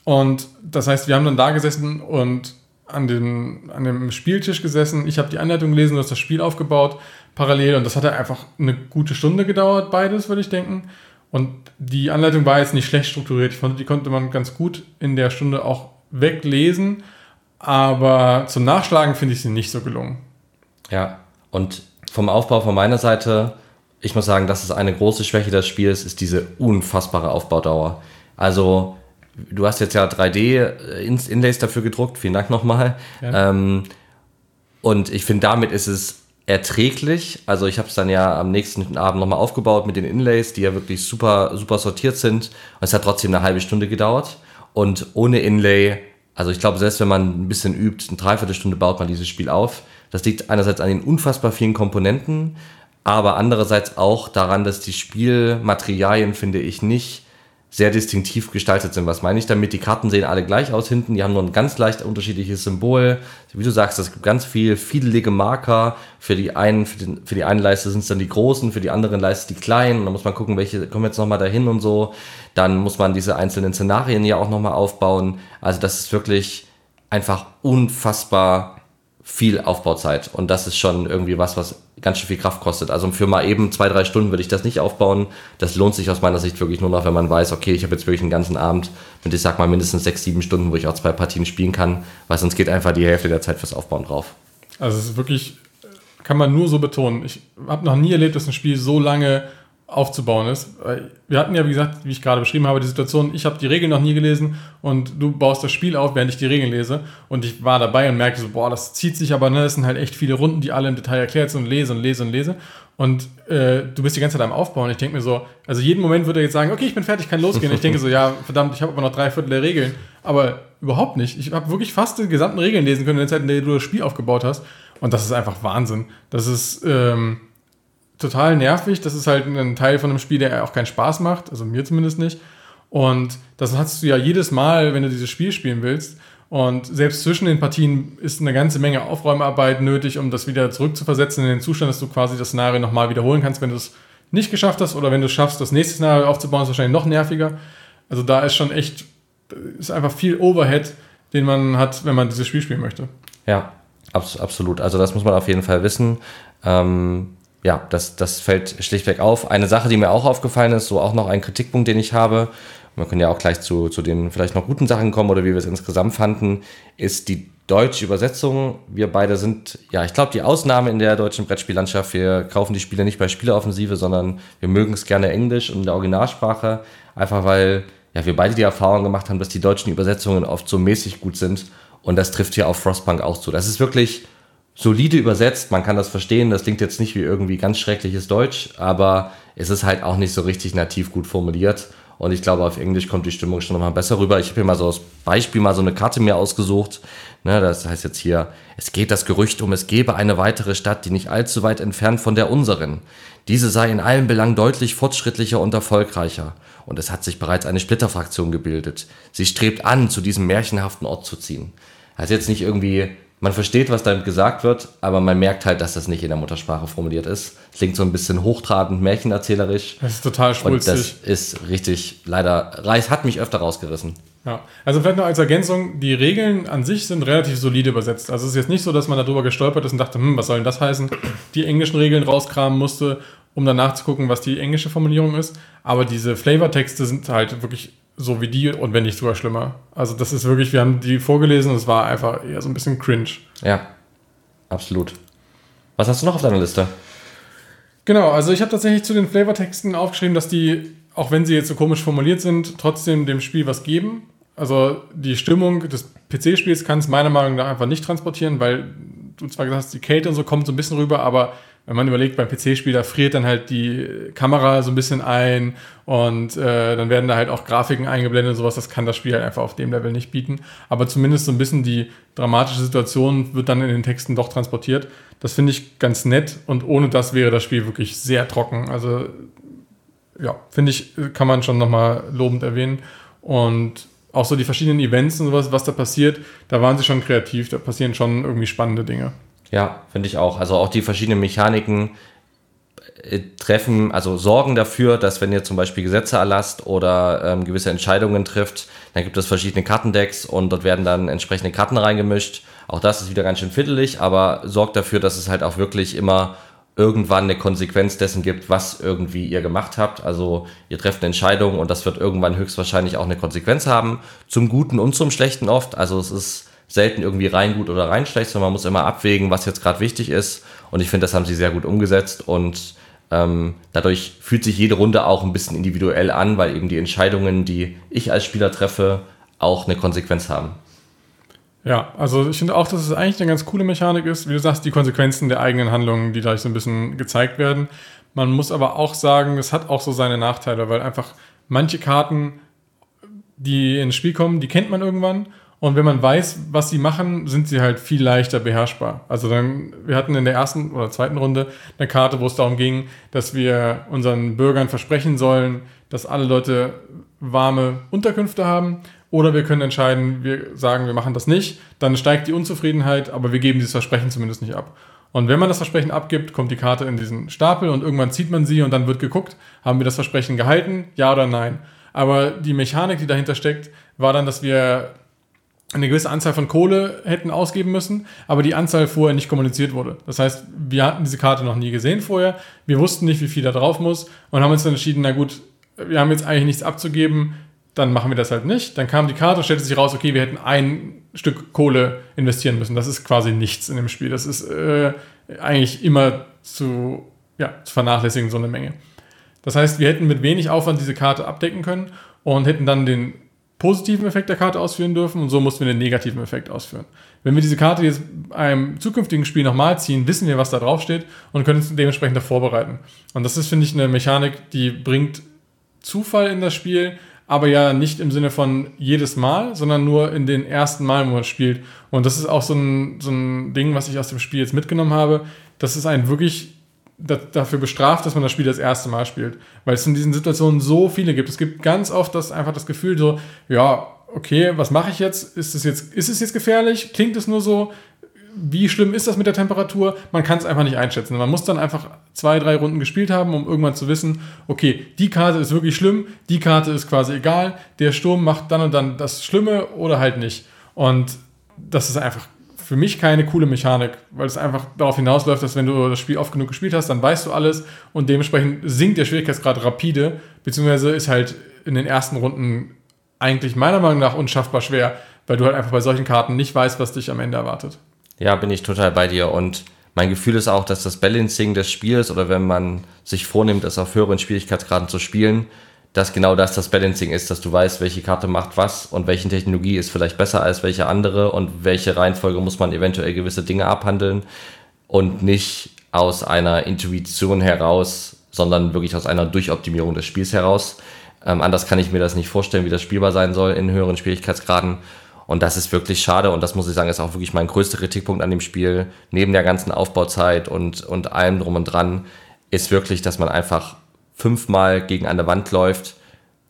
Und das heißt, wir haben dann da gesessen und an dem, an dem Spieltisch gesessen. Ich habe die Anleitung gelesen, du hast das Spiel aufgebaut parallel und das hat einfach eine gute Stunde gedauert, beides, würde ich denken. Und die Anleitung war jetzt nicht schlecht strukturiert. Ich fand, die konnte man ganz gut in der Stunde auch weglesen. Aber zum Nachschlagen finde ich sie nicht so gelungen. Ja, und vom Aufbau von meiner Seite, ich muss sagen, das ist eine große Schwäche des Spiels, ist diese unfassbare Aufbaudauer. Also, du hast jetzt ja 3D-Inlays dafür gedruckt, vielen Dank nochmal. Ja. Ähm, und ich finde, damit ist es erträglich. Also ich habe es dann ja am nächsten Abend nochmal aufgebaut mit den Inlays, die ja wirklich super, super sortiert sind. Und es hat trotzdem eine halbe Stunde gedauert. Und ohne Inlay, also ich glaube, selbst wenn man ein bisschen übt, eine Dreiviertelstunde baut man dieses Spiel auf. Das liegt einerseits an den unfassbar vielen Komponenten, aber andererseits auch daran, dass die Spielmaterialien, finde ich, nicht sehr distinktiv gestaltet sind. Was meine ich damit? Die Karten sehen alle gleich aus hinten, die haben nur ein ganz leicht unterschiedliches Symbol. Wie du sagst, es gibt ganz viel fiedelige Marker. Für die einen, für, den, für die eine Leiste sind es dann die großen, für die anderen Leiste die kleinen. Und dann muss man gucken, welche kommen jetzt nochmal dahin und so. Dann muss man diese einzelnen Szenarien ja auch nochmal aufbauen. Also das ist wirklich einfach unfassbar viel Aufbauzeit. Und das ist schon irgendwie was, was ganz schön viel Kraft kostet. Also für mal eben zwei, drei Stunden würde ich das nicht aufbauen. Das lohnt sich aus meiner Sicht wirklich nur noch, wenn man weiß, okay, ich habe jetzt wirklich einen ganzen Abend mit, ich sag mal, mindestens sechs, sieben Stunden, wo ich auch zwei Partien spielen kann, weil sonst geht einfach die Hälfte der Zeit fürs Aufbauen drauf. Also es ist wirklich, kann man nur so betonen. Ich habe noch nie erlebt, dass ein Spiel so lange aufzubauen ist. Wir hatten ja, wie gesagt, wie ich gerade beschrieben habe, die Situation, ich habe die Regeln noch nie gelesen und du baust das Spiel auf, während ich die Regeln lese. Und ich war dabei und merkte so, boah, das zieht sich aber, ne, das sind halt echt viele Runden, die alle im Detail erklärt sind und lese und lese und lese. Und äh, du bist die ganze Zeit am Aufbauen. Ich denke mir so, also jeden Moment würde er jetzt sagen, okay, ich bin fertig, kann losgehen. ich denke so, ja, verdammt, ich habe aber noch drei Viertel der Regeln. Aber überhaupt nicht. Ich habe wirklich fast die gesamten Regeln lesen können in der Zeit, in der du das Spiel aufgebaut hast. Und das ist einfach Wahnsinn. Das ist, ähm, total nervig. Das ist halt ein Teil von einem Spiel, der auch keinen Spaß macht, also mir zumindest nicht. Und das hast du ja jedes Mal, wenn du dieses Spiel spielen willst. Und selbst zwischen den Partien ist eine ganze Menge Aufräumarbeit nötig, um das wieder zurückzuversetzen in den Zustand, dass du quasi das Szenario nochmal wiederholen kannst, wenn du es nicht geschafft hast oder wenn du es schaffst, das nächste Szenario aufzubauen, ist wahrscheinlich noch nerviger. Also da ist schon echt, ist einfach viel Overhead, den man hat, wenn man dieses Spiel spielen möchte. Ja, absolut. Also das muss man auf jeden Fall wissen. Ähm, ja, das, das fällt schlichtweg auf. Eine Sache, die mir auch aufgefallen ist, so auch noch ein Kritikpunkt, den ich habe, wir können ja auch gleich zu, zu den vielleicht noch guten Sachen kommen oder wie wir es insgesamt fanden, ist die deutsche Übersetzung. Wir beide sind, ja, ich glaube, die Ausnahme in der deutschen Brettspiellandschaft. Wir kaufen die Spiele nicht bei Spieleoffensive, sondern wir mögen es gerne Englisch und in der Originalsprache, einfach weil ja, wir beide die Erfahrung gemacht haben, dass die deutschen Übersetzungen oft so mäßig gut sind. Und das trifft hier auf Frostpunk auch zu. Das ist wirklich solide übersetzt, man kann das verstehen, das klingt jetzt nicht wie irgendwie ganz schreckliches Deutsch, aber es ist halt auch nicht so richtig nativ gut formuliert. Und ich glaube, auf Englisch kommt die Stimmung schon nochmal besser rüber. Ich habe hier mal so als Beispiel mal so eine Karte mir ausgesucht. Ne, das heißt jetzt hier, es geht das Gerücht um, es gäbe eine weitere Stadt, die nicht allzu weit entfernt von der unseren. Diese sei in allen Belangen deutlich fortschrittlicher und erfolgreicher. Und es hat sich bereits eine Splitterfraktion gebildet. Sie strebt an, zu diesem märchenhaften Ort zu ziehen. Also jetzt nicht irgendwie man versteht, was damit gesagt wird, aber man merkt halt, dass das nicht in der Muttersprache formuliert ist. Es klingt so ein bisschen hochtrabend, märchenerzählerisch. Das ist total schwulstig. Und das ist richtig, leider, Reis hat mich öfter rausgerissen. Ja, also vielleicht noch als Ergänzung, die Regeln an sich sind relativ solide übersetzt. Also es ist jetzt nicht so, dass man darüber gestolpert ist und dachte, hm, was soll denn das heißen? Die englischen Regeln rauskramen musste, um danach zu gucken, was die englische Formulierung ist. Aber diese Flavortexte sind halt wirklich so wie die und wenn nicht sogar schlimmer. Also das ist wirklich, wir haben die vorgelesen und es war einfach eher so ein bisschen cringe. Ja, absolut. Was hast du noch auf deiner Liste? Genau, also ich habe tatsächlich zu den Flavortexten aufgeschrieben, dass die, auch wenn sie jetzt so komisch formuliert sind, trotzdem dem Spiel was geben. Also die Stimmung des PC-Spiels kann es meiner Meinung nach einfach nicht transportieren, weil du zwar gesagt hast, die Kälte und so kommt so ein bisschen rüber, aber wenn man überlegt, beim PC-Spiel, da friert dann halt die Kamera so ein bisschen ein und äh, dann werden da halt auch Grafiken eingeblendet und sowas. Das kann das Spiel halt einfach auf dem Level nicht bieten. Aber zumindest so ein bisschen die dramatische Situation wird dann in den Texten doch transportiert. Das finde ich ganz nett und ohne das wäre das Spiel wirklich sehr trocken. Also ja, finde ich, kann man schon nochmal lobend erwähnen. Und auch so die verschiedenen Events und sowas, was da passiert, da waren sie schon kreativ, da passieren schon irgendwie spannende Dinge. Ja, finde ich auch. Also auch die verschiedenen Mechaniken äh, treffen, also sorgen dafür, dass wenn ihr zum Beispiel Gesetze erlasst oder ähm, gewisse Entscheidungen trifft, dann gibt es verschiedene Kartendecks und dort werden dann entsprechende Karten reingemischt. Auch das ist wieder ganz schön fiddelig, aber sorgt dafür, dass es halt auch wirklich immer irgendwann eine Konsequenz dessen gibt, was irgendwie ihr gemacht habt. Also ihr trefft eine Entscheidung und das wird irgendwann höchstwahrscheinlich auch eine Konsequenz haben. Zum Guten und zum Schlechten oft. Also es ist selten irgendwie rein gut oder rein schlecht, sondern man muss immer abwägen, was jetzt gerade wichtig ist. Und ich finde, das haben sie sehr gut umgesetzt und ähm, dadurch fühlt sich jede Runde auch ein bisschen individuell an, weil eben die Entscheidungen, die ich als Spieler treffe, auch eine Konsequenz haben. Ja, also ich finde auch, dass es eigentlich eine ganz coole Mechanik ist, wie du sagst, die Konsequenzen der eigenen Handlungen, die gleich so ein bisschen gezeigt werden. Man muss aber auch sagen, es hat auch so seine Nachteile, weil einfach manche Karten, die ins Spiel kommen, die kennt man irgendwann und wenn man weiß, was sie machen, sind sie halt viel leichter beherrschbar. Also dann, wir hatten in der ersten oder zweiten Runde eine Karte, wo es darum ging, dass wir unseren Bürgern versprechen sollen, dass alle Leute warme Unterkünfte haben. Oder wir können entscheiden, wir sagen, wir machen das nicht. Dann steigt die Unzufriedenheit, aber wir geben dieses Versprechen zumindest nicht ab. Und wenn man das Versprechen abgibt, kommt die Karte in diesen Stapel und irgendwann zieht man sie und dann wird geguckt, haben wir das Versprechen gehalten, ja oder nein. Aber die Mechanik, die dahinter steckt, war dann, dass wir eine gewisse Anzahl von Kohle hätten ausgeben müssen, aber die Anzahl vorher nicht kommuniziert wurde. Das heißt, wir hatten diese Karte noch nie gesehen vorher, wir wussten nicht, wie viel da drauf muss und haben uns dann entschieden, na gut, wir haben jetzt eigentlich nichts abzugeben, dann machen wir das halt nicht. Dann kam die Karte stellte sich raus, okay, wir hätten ein Stück Kohle investieren müssen. Das ist quasi nichts in dem Spiel. Das ist äh, eigentlich immer zu, ja, zu vernachlässigen, so eine Menge. Das heißt, wir hätten mit wenig Aufwand diese Karte abdecken können und hätten dann den positiven Effekt der Karte ausführen dürfen und so mussten wir den negativen Effekt ausführen. Wenn wir diese Karte jetzt einem zukünftigen Spiel nochmal ziehen, wissen wir, was da drauf steht und können uns dementsprechend da vorbereiten. Und das ist, finde ich, eine Mechanik, die bringt Zufall in das Spiel, aber ja nicht im Sinne von jedes Mal, sondern nur in den ersten Mal, wo man spielt. Und das ist auch so ein, so ein Ding, was ich aus dem Spiel jetzt mitgenommen habe. Das ist ein wirklich dafür bestraft, dass man das Spiel das erste Mal spielt. Weil es in diesen Situationen so viele gibt. Es gibt ganz oft das einfach das Gefühl so, ja, okay, was mache ich jetzt? Ist es jetzt, ist es jetzt gefährlich? Klingt es nur so? Wie schlimm ist das mit der Temperatur? Man kann es einfach nicht einschätzen. Man muss dann einfach zwei, drei Runden gespielt haben, um irgendwann zu wissen, okay, die Karte ist wirklich schlimm, die Karte ist quasi egal, der Sturm macht dann und dann das Schlimme oder halt nicht. Und das ist einfach für mich keine coole Mechanik, weil es einfach darauf hinausläuft, dass wenn du das Spiel oft genug gespielt hast, dann weißt du alles und dementsprechend sinkt der Schwierigkeitsgrad rapide, beziehungsweise ist halt in den ersten Runden eigentlich meiner Meinung nach unschaffbar schwer, weil du halt einfach bei solchen Karten nicht weißt, was dich am Ende erwartet. Ja, bin ich total bei dir und mein Gefühl ist auch, dass das Balancing des Spiels oder wenn man sich vornimmt, es auf höheren Schwierigkeitsgraden zu spielen, dass genau das das Balancing ist, dass du weißt, welche Karte macht was und welche Technologie ist vielleicht besser als welche andere und welche Reihenfolge muss man eventuell gewisse Dinge abhandeln und nicht aus einer Intuition heraus, sondern wirklich aus einer Durchoptimierung des Spiels heraus. Ähm, anders kann ich mir das nicht vorstellen, wie das spielbar sein soll in höheren Schwierigkeitsgraden. Und das ist wirklich schade und das muss ich sagen, ist auch wirklich mein größter Kritikpunkt an dem Spiel, neben der ganzen Aufbauzeit und, und allem drum und dran, ist wirklich, dass man einfach fünfmal gegen eine Wand läuft,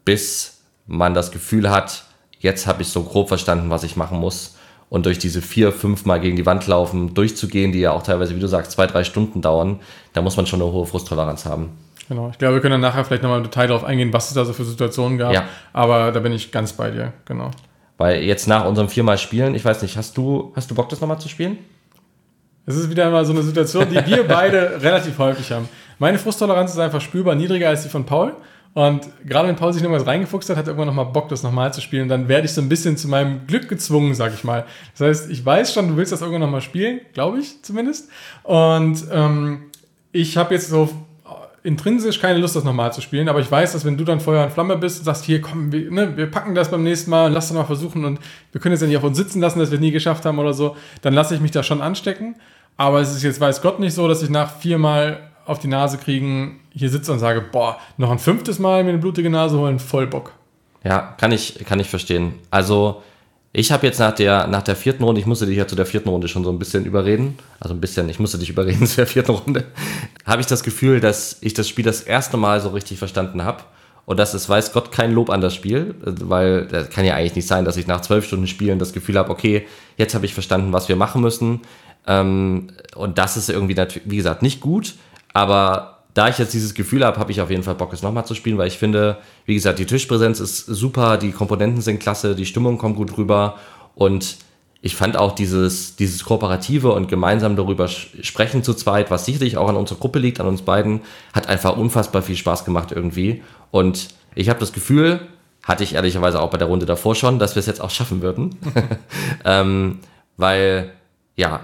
bis man das Gefühl hat, jetzt habe ich so grob verstanden, was ich machen muss. Und durch diese vier, fünfmal gegen die Wand laufen, durchzugehen, die ja auch teilweise, wie du sagst, zwei, drei Stunden dauern, da muss man schon eine hohe Frusttoleranz haben. Genau, ich glaube, wir können dann nachher vielleicht nochmal im Detail darauf eingehen, was es da so für Situationen gab. Ja. Aber da bin ich ganz bei dir, genau. Weil jetzt nach unserem viermal Spielen, ich weiß nicht, hast du, hast du Bock, das nochmal zu spielen? Es ist wieder mal so eine Situation, die wir beide relativ häufig haben. Meine Frusttoleranz ist einfach spürbar niedriger als die von Paul. Und gerade wenn Paul sich noch was reingefuchst hat, hat er irgendwann nochmal Bock, das nochmal zu spielen. dann werde ich so ein bisschen zu meinem Glück gezwungen, sag ich mal. Das heißt, ich weiß schon, du willst das irgendwann nochmal spielen, glaube ich zumindest. Und ähm, ich habe jetzt so intrinsisch keine Lust, das nochmal zu spielen, aber ich weiß, dass wenn du dann Feuer und Flamme bist und sagst, hier komm, wir, ne, wir packen das beim nächsten Mal, lass das mal versuchen und wir können jetzt ja nicht auf uns sitzen lassen, dass wir es nie geschafft haben oder so, dann lasse ich mich da schon anstecken. Aber es ist jetzt, weiß Gott, nicht so, dass ich nach viermal auf die Nase kriegen, hier sitze und sage, boah, noch ein fünftes Mal mir eine blutige Nase holen, voll Bock. Ja, kann ich, kann ich verstehen. Also Ich habe jetzt nach der, nach der vierten Runde, ich musste dich ja zu der vierten Runde schon so ein bisschen überreden, also ein bisschen, ich musste dich überreden zu der vierten Runde, habe ich das Gefühl, dass ich das Spiel das erste Mal so richtig verstanden habe. Und das ist, weiß Gott, kein Lob an das Spiel, weil das kann ja eigentlich nicht sein, dass ich nach zwölf Stunden Spielen das Gefühl habe, okay, jetzt habe ich verstanden, was wir machen müssen. Ähm, und das ist irgendwie, wie gesagt, nicht gut, aber da ich jetzt dieses Gefühl habe, habe ich auf jeden Fall Bock, es nochmal zu spielen, weil ich finde, wie gesagt, die Tischpräsenz ist super, die Komponenten sind klasse, die Stimmung kommt gut rüber und ich fand auch dieses, dieses Kooperative und gemeinsam darüber sprechen zu zweit, was sicherlich auch an unserer Gruppe liegt, an uns beiden, hat einfach unfassbar viel Spaß gemacht irgendwie. Und ich habe das Gefühl, hatte ich ehrlicherweise auch bei der Runde davor schon, dass wir es jetzt auch schaffen würden. ähm, weil, ja,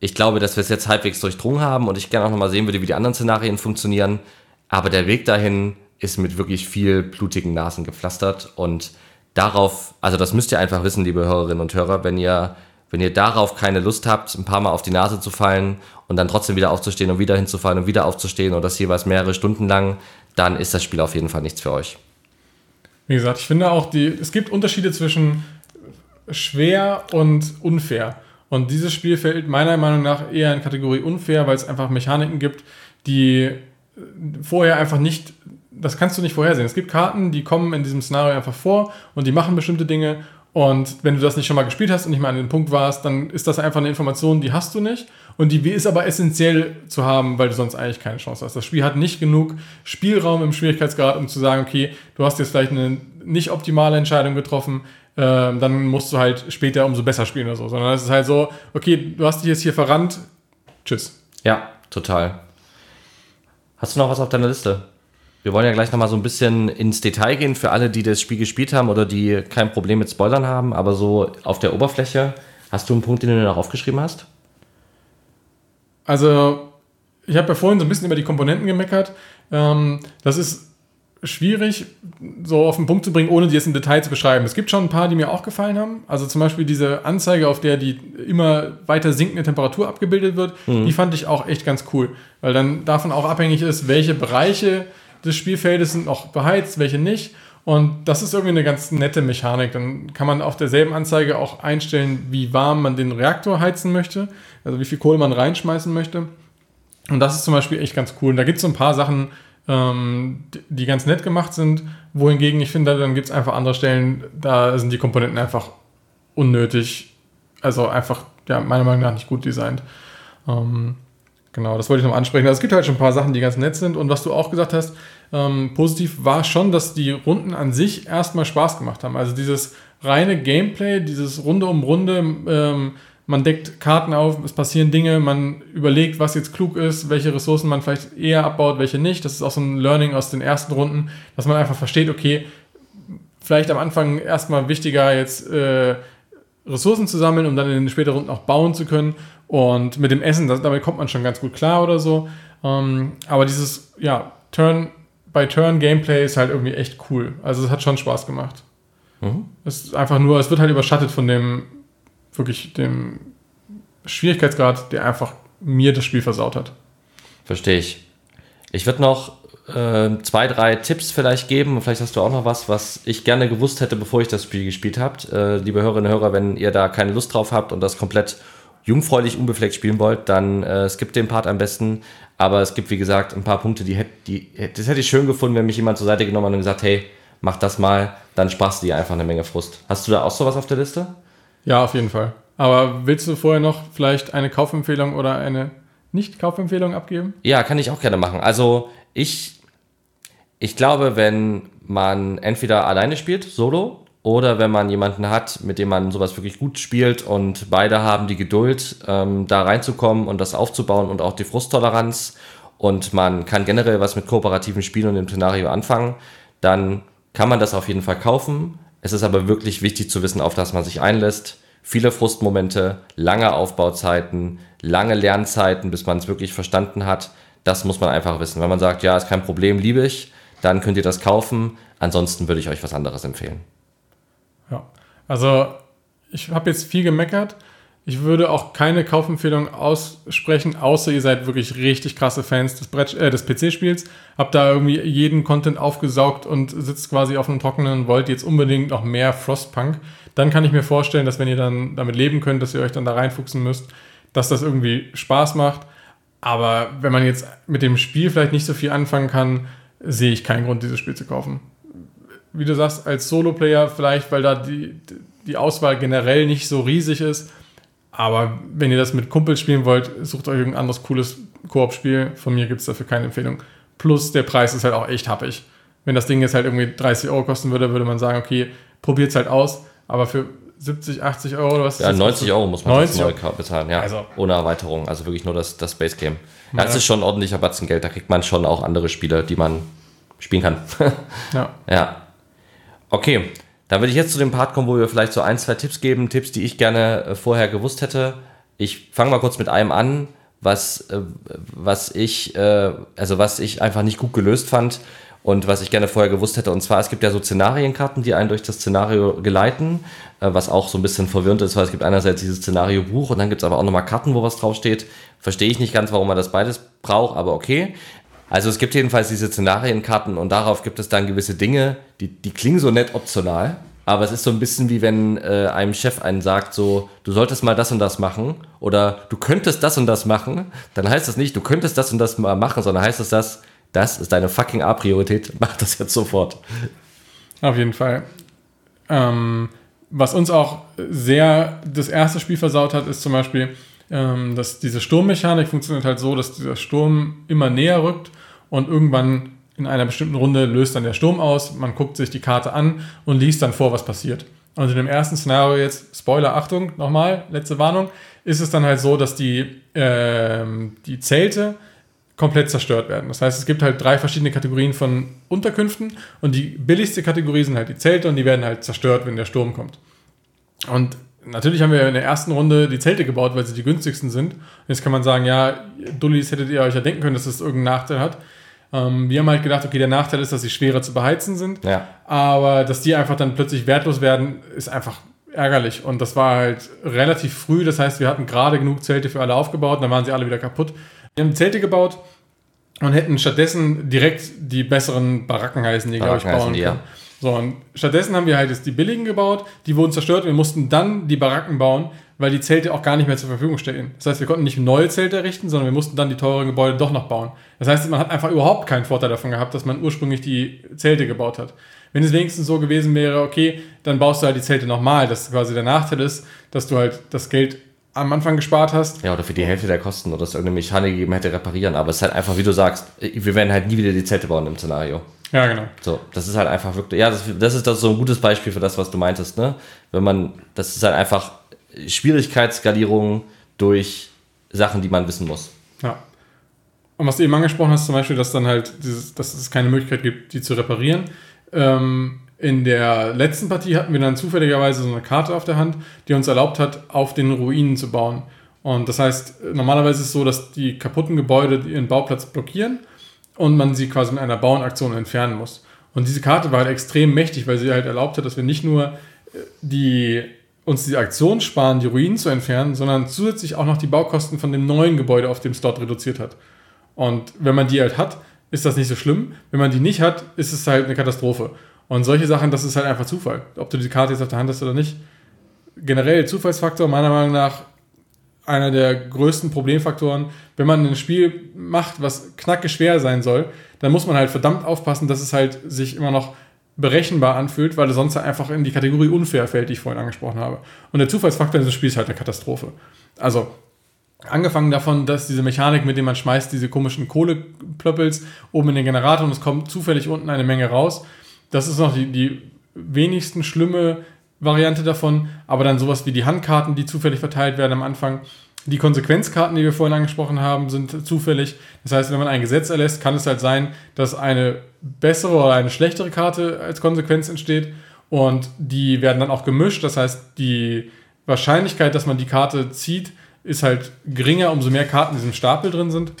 ich glaube, dass wir es jetzt halbwegs durchdrungen haben und ich gerne auch nochmal sehen würde, wie die anderen Szenarien funktionieren. Aber der Weg dahin ist mit wirklich viel blutigen Nasen gepflastert und darauf, also das müsst ihr einfach wissen, liebe Hörerinnen und Hörer, wenn ihr, wenn ihr darauf keine Lust habt, ein paar Mal auf die Nase zu fallen und dann trotzdem wieder aufzustehen und wieder hinzufallen und wieder aufzustehen und das jeweils mehrere Stunden lang, dann ist das Spiel auf jeden Fall nichts für euch. Wie gesagt, ich finde auch, die, es gibt Unterschiede zwischen schwer und unfair. Und dieses Spiel fällt meiner Meinung nach eher in Kategorie unfair, weil es einfach Mechaniken gibt, die vorher einfach nicht, das kannst du nicht vorhersehen. Es gibt Karten, die kommen in diesem Szenario einfach vor und die machen bestimmte Dinge. Und wenn du das nicht schon mal gespielt hast und nicht mal an dem Punkt warst, dann ist das einfach eine Information, die hast du nicht. Und die ist aber essentiell zu haben, weil du sonst eigentlich keine Chance hast. Das Spiel hat nicht genug Spielraum im Schwierigkeitsgrad, um zu sagen, okay, du hast jetzt vielleicht eine nicht optimale Entscheidung getroffen, ähm, dann musst du halt später umso besser spielen oder so. Sondern es ist halt so, okay, du hast dich jetzt hier verrannt, tschüss. Ja, total. Hast du noch was auf deiner Liste? Wir wollen ja gleich nochmal so ein bisschen ins Detail gehen für alle, die das Spiel gespielt haben oder die kein Problem mit Spoilern haben, aber so auf der Oberfläche, hast du einen Punkt, den du noch aufgeschrieben hast? Also, ich habe ja vorhin so ein bisschen über die Komponenten gemeckert. Ähm, das ist schwierig, so auf den Punkt zu bringen, ohne die jetzt im Detail zu beschreiben. Es gibt schon ein paar, die mir auch gefallen haben. Also zum Beispiel diese Anzeige, auf der die immer weiter sinkende Temperatur abgebildet wird, mhm. die fand ich auch echt ganz cool. Weil dann davon auch abhängig ist, welche Bereiche des Spielfeldes sind noch beheizt, welche nicht. Und das ist irgendwie eine ganz nette Mechanik. Dann kann man auf derselben Anzeige auch einstellen, wie warm man den Reaktor heizen möchte, also wie viel Kohle man reinschmeißen möchte. Und das ist zum Beispiel echt ganz cool. Und da gibt es so ein paar Sachen, ähm, die ganz nett gemacht sind. Wohingegen ich finde, dann gibt es einfach andere Stellen, da sind die Komponenten einfach unnötig. Also einfach, ja, meiner Meinung nach nicht gut designt. Ähm, genau, das wollte ich noch ansprechen. Also es gibt halt schon ein paar Sachen, die ganz nett sind. Und was du auch gesagt hast, ähm, positiv war schon, dass die Runden an sich erstmal Spaß gemacht haben. Also dieses reine Gameplay, dieses Runde um Runde, ähm, man deckt Karten auf, es passieren Dinge, man überlegt, was jetzt klug ist, welche Ressourcen man vielleicht eher abbaut, welche nicht. Das ist auch so ein Learning aus den ersten Runden, dass man einfach versteht, okay, vielleicht am Anfang erstmal wichtiger, jetzt äh, Ressourcen zu sammeln, um dann in den späteren Runden auch bauen zu können. Und mit dem Essen, das, damit kommt man schon ganz gut klar oder so. Ähm, aber dieses, ja, Turn by Turn Gameplay ist halt irgendwie echt cool. Also es hat schon Spaß gemacht. Mhm. Es ist einfach nur, es wird halt überschattet von dem wirklich dem Schwierigkeitsgrad, der einfach mir das Spiel versaut hat. Verstehe ich. Ich würde noch äh, zwei, drei Tipps vielleicht geben. Vielleicht hast du auch noch was, was ich gerne gewusst hätte, bevor ich das Spiel gespielt habe. Äh, liebe Hörerinnen und Hörer, wenn ihr da keine Lust drauf habt und das komplett jungfräulich, unbefleckt spielen wollt, dann äh, skippt den Part am besten. Aber es gibt, wie gesagt, ein paar Punkte, die, die das hätte ich schön gefunden, wenn mich jemand zur Seite genommen hat und gesagt, hey, mach das mal, dann sparst du dir einfach eine Menge Frust. Hast du da auch sowas auf der Liste? Ja, auf jeden Fall. Aber willst du vorher noch vielleicht eine Kaufempfehlung oder eine Nicht-Kaufempfehlung abgeben? Ja, kann ich auch gerne machen. Also ich, ich glaube, wenn man entweder alleine spielt, solo, oder wenn man jemanden hat, mit dem man sowas wirklich gut spielt und beide haben die Geduld, ähm, da reinzukommen und das aufzubauen und auch die Frusttoleranz und man kann generell was mit kooperativen Spielen und dem Szenario anfangen, dann kann man das auf jeden Fall kaufen. Es ist aber wirklich wichtig zu wissen, auf das man sich einlässt. Viele Frustmomente, lange Aufbauzeiten, lange Lernzeiten, bis man es wirklich verstanden hat. Das muss man einfach wissen. Wenn man sagt, ja, ist kein Problem, liebe ich, dann könnt ihr das kaufen. Ansonsten würde ich euch was anderes empfehlen. Ja, also ich habe jetzt viel gemeckert. Ich würde auch keine Kaufempfehlung aussprechen, außer ihr seid wirklich richtig krasse Fans des, äh, des PC-Spiels. Habt da irgendwie jeden Content aufgesaugt und sitzt quasi auf einem Trockenen und wollt jetzt unbedingt noch mehr Frostpunk. Dann kann ich mir vorstellen, dass wenn ihr dann damit leben könnt, dass ihr euch dann da reinfuchsen müsst, dass das irgendwie Spaß macht. Aber wenn man jetzt mit dem Spiel vielleicht nicht so viel anfangen kann, sehe ich keinen Grund, dieses Spiel zu kaufen. Wie du sagst, als Solo-Player vielleicht, weil da die, die Auswahl generell nicht so riesig ist aber wenn ihr das mit Kumpels spielen wollt, sucht euch irgendein anderes cooles Koop-Spiel. Von mir gibt es dafür keine Empfehlung. Plus der Preis ist halt auch echt happig. Wenn das Ding jetzt halt irgendwie 30 Euro kosten würde, würde man sagen, okay, probiert es halt aus. Aber für 70, 80 Euro oder was? Ja, 90 Euro muss man 90 neu bezahlen, ja. Also- ohne Erweiterung. Also wirklich nur das, das Base Game. Ja, Das ist schon ein ordentlicher Batzen Geld. Da kriegt man schon auch andere Spiele, die man spielen kann. Ja. ja. Okay. Dann würde ich jetzt zu dem Part kommen, wo wir vielleicht so ein, zwei Tipps geben. Tipps, die ich gerne äh, vorher gewusst hätte. Ich fange mal kurz mit einem an, was, äh, was ich, äh, also was ich einfach nicht gut gelöst fand und was ich gerne vorher gewusst hätte. Und zwar, es gibt ja so Szenarienkarten, die einen durch das Szenario geleiten, was auch so ein bisschen verwirrend ist, weil es gibt einerseits dieses Szenariobuch und dann gibt es aber auch nochmal Karten, wo was draufsteht. Verstehe ich nicht ganz, warum man das beides braucht, aber okay. Also es gibt jedenfalls diese Szenarienkarten und darauf gibt es dann gewisse Dinge, die, die klingen so nett optional, aber es ist so ein bisschen wie wenn äh, einem Chef einen sagt, so, du solltest mal das und das machen oder du könntest das und das machen, dann heißt das nicht, du könntest das und das mal machen, sondern heißt es das, das ist deine fucking A-Priorität, mach das jetzt sofort. Auf jeden Fall. Ähm, was uns auch sehr das erste Spiel versaut hat, ist zum Beispiel, ähm, dass diese Sturmmechanik funktioniert halt so, dass dieser Sturm immer näher rückt und irgendwann in einer bestimmten Runde löst dann der Sturm aus. Man guckt sich die Karte an und liest dann vor, was passiert. Und in dem ersten Szenario jetzt, Spoiler, Achtung, nochmal, letzte Warnung, ist es dann halt so, dass die, ähm, die Zelte komplett zerstört werden. Das heißt, es gibt halt drei verschiedene Kategorien von Unterkünften und die billigste Kategorie sind halt die Zelte und die werden halt zerstört, wenn der Sturm kommt. Und natürlich haben wir in der ersten Runde die Zelte gebaut, weil sie die günstigsten sind. Jetzt kann man sagen, ja, Dullis hättet ihr euch ja denken können, dass das irgendeinen Nachteil hat. Ähm, wir haben halt gedacht, okay, der Nachteil ist, dass sie schwerer zu beheizen sind. Ja. Aber dass die einfach dann plötzlich wertlos werden, ist einfach ärgerlich. Und das war halt relativ früh. Das heißt, wir hatten gerade genug Zelte für alle aufgebaut. Dann waren sie alle wieder kaputt. Wir haben Zelte gebaut und hätten stattdessen direkt die besseren Baracken heißen, die, glaube ich, Baracken bauen die, können. ja. So, und stattdessen haben wir halt jetzt die billigen gebaut, die wurden zerstört. Wir mussten dann die Baracken bauen, weil die Zelte auch gar nicht mehr zur Verfügung stehen. Das heißt, wir konnten nicht neue Zelte errichten, sondern wir mussten dann die teuren Gebäude doch noch bauen. Das heißt, man hat einfach überhaupt keinen Vorteil davon gehabt, dass man ursprünglich die Zelte gebaut hat. Wenn es wenigstens so gewesen wäre, okay, dann baust du halt die Zelte nochmal. Das quasi der Nachteil ist, dass du halt das Geld am Anfang gespart hast. Ja, oder für die Hälfte der Kosten oder es irgendeine Mechanik gegeben hätte, reparieren. Aber es ist halt einfach, wie du sagst, wir werden halt nie wieder die Zelte bauen im Szenario. Ja, genau. So, das ist halt einfach wirklich, ja, das, das ist das so ein gutes Beispiel für das, was du meintest, ne? Wenn man, das ist halt einfach Schwierigkeitsskalierung durch Sachen, die man wissen muss. Ja. Und was du eben angesprochen hast, zum Beispiel, dass dann halt dieses, dass es keine Möglichkeit gibt, die zu reparieren. Ähm, in der letzten Partie hatten wir dann zufälligerweise so eine Karte auf der Hand, die uns erlaubt hat, auf den Ruinen zu bauen. Und das heißt, normalerweise ist es so, dass die kaputten Gebäude ihren Bauplatz blockieren und man sie quasi mit einer Bauenaktion entfernen muss. Und diese Karte war halt extrem mächtig, weil sie halt erlaubt hat, dass wir nicht nur äh, die, uns die Aktion sparen, die Ruinen zu entfernen, sondern zusätzlich auch noch die Baukosten von dem neuen Gebäude auf dem Slot reduziert hat. Und wenn man die halt hat, ist das nicht so schlimm. Wenn man die nicht hat, ist es halt eine Katastrophe. Und solche Sachen, das ist halt einfach Zufall. Ob du die Karte jetzt auf der Hand hast oder nicht. Generell Zufallsfaktor, meiner Meinung nach, einer der größten Problemfaktoren. Wenn man ein Spiel macht, was knackig schwer sein soll, dann muss man halt verdammt aufpassen, dass es halt sich immer noch berechenbar anfühlt, weil es sonst einfach in die Kategorie unfair fällt, die ich vorhin angesprochen habe. Und der Zufallsfaktor in diesem Spiel ist halt eine Katastrophe. Also, angefangen davon, dass diese Mechanik, mit der man schmeißt, diese komischen Kohleplöppels oben in den Generator und es kommt zufällig unten eine Menge raus. Das ist noch die, die wenigsten schlimme Variante davon, aber dann sowas wie die Handkarten, die zufällig verteilt werden am Anfang. Die Konsequenzkarten, die wir vorhin angesprochen haben, sind zufällig. Das heißt, wenn man ein Gesetz erlässt, kann es halt sein, dass eine bessere oder eine schlechtere Karte als Konsequenz entsteht. Und die werden dann auch gemischt. Das heißt, die Wahrscheinlichkeit, dass man die Karte zieht, ist halt geringer, umso mehr Karten in diesem Stapel drin sind.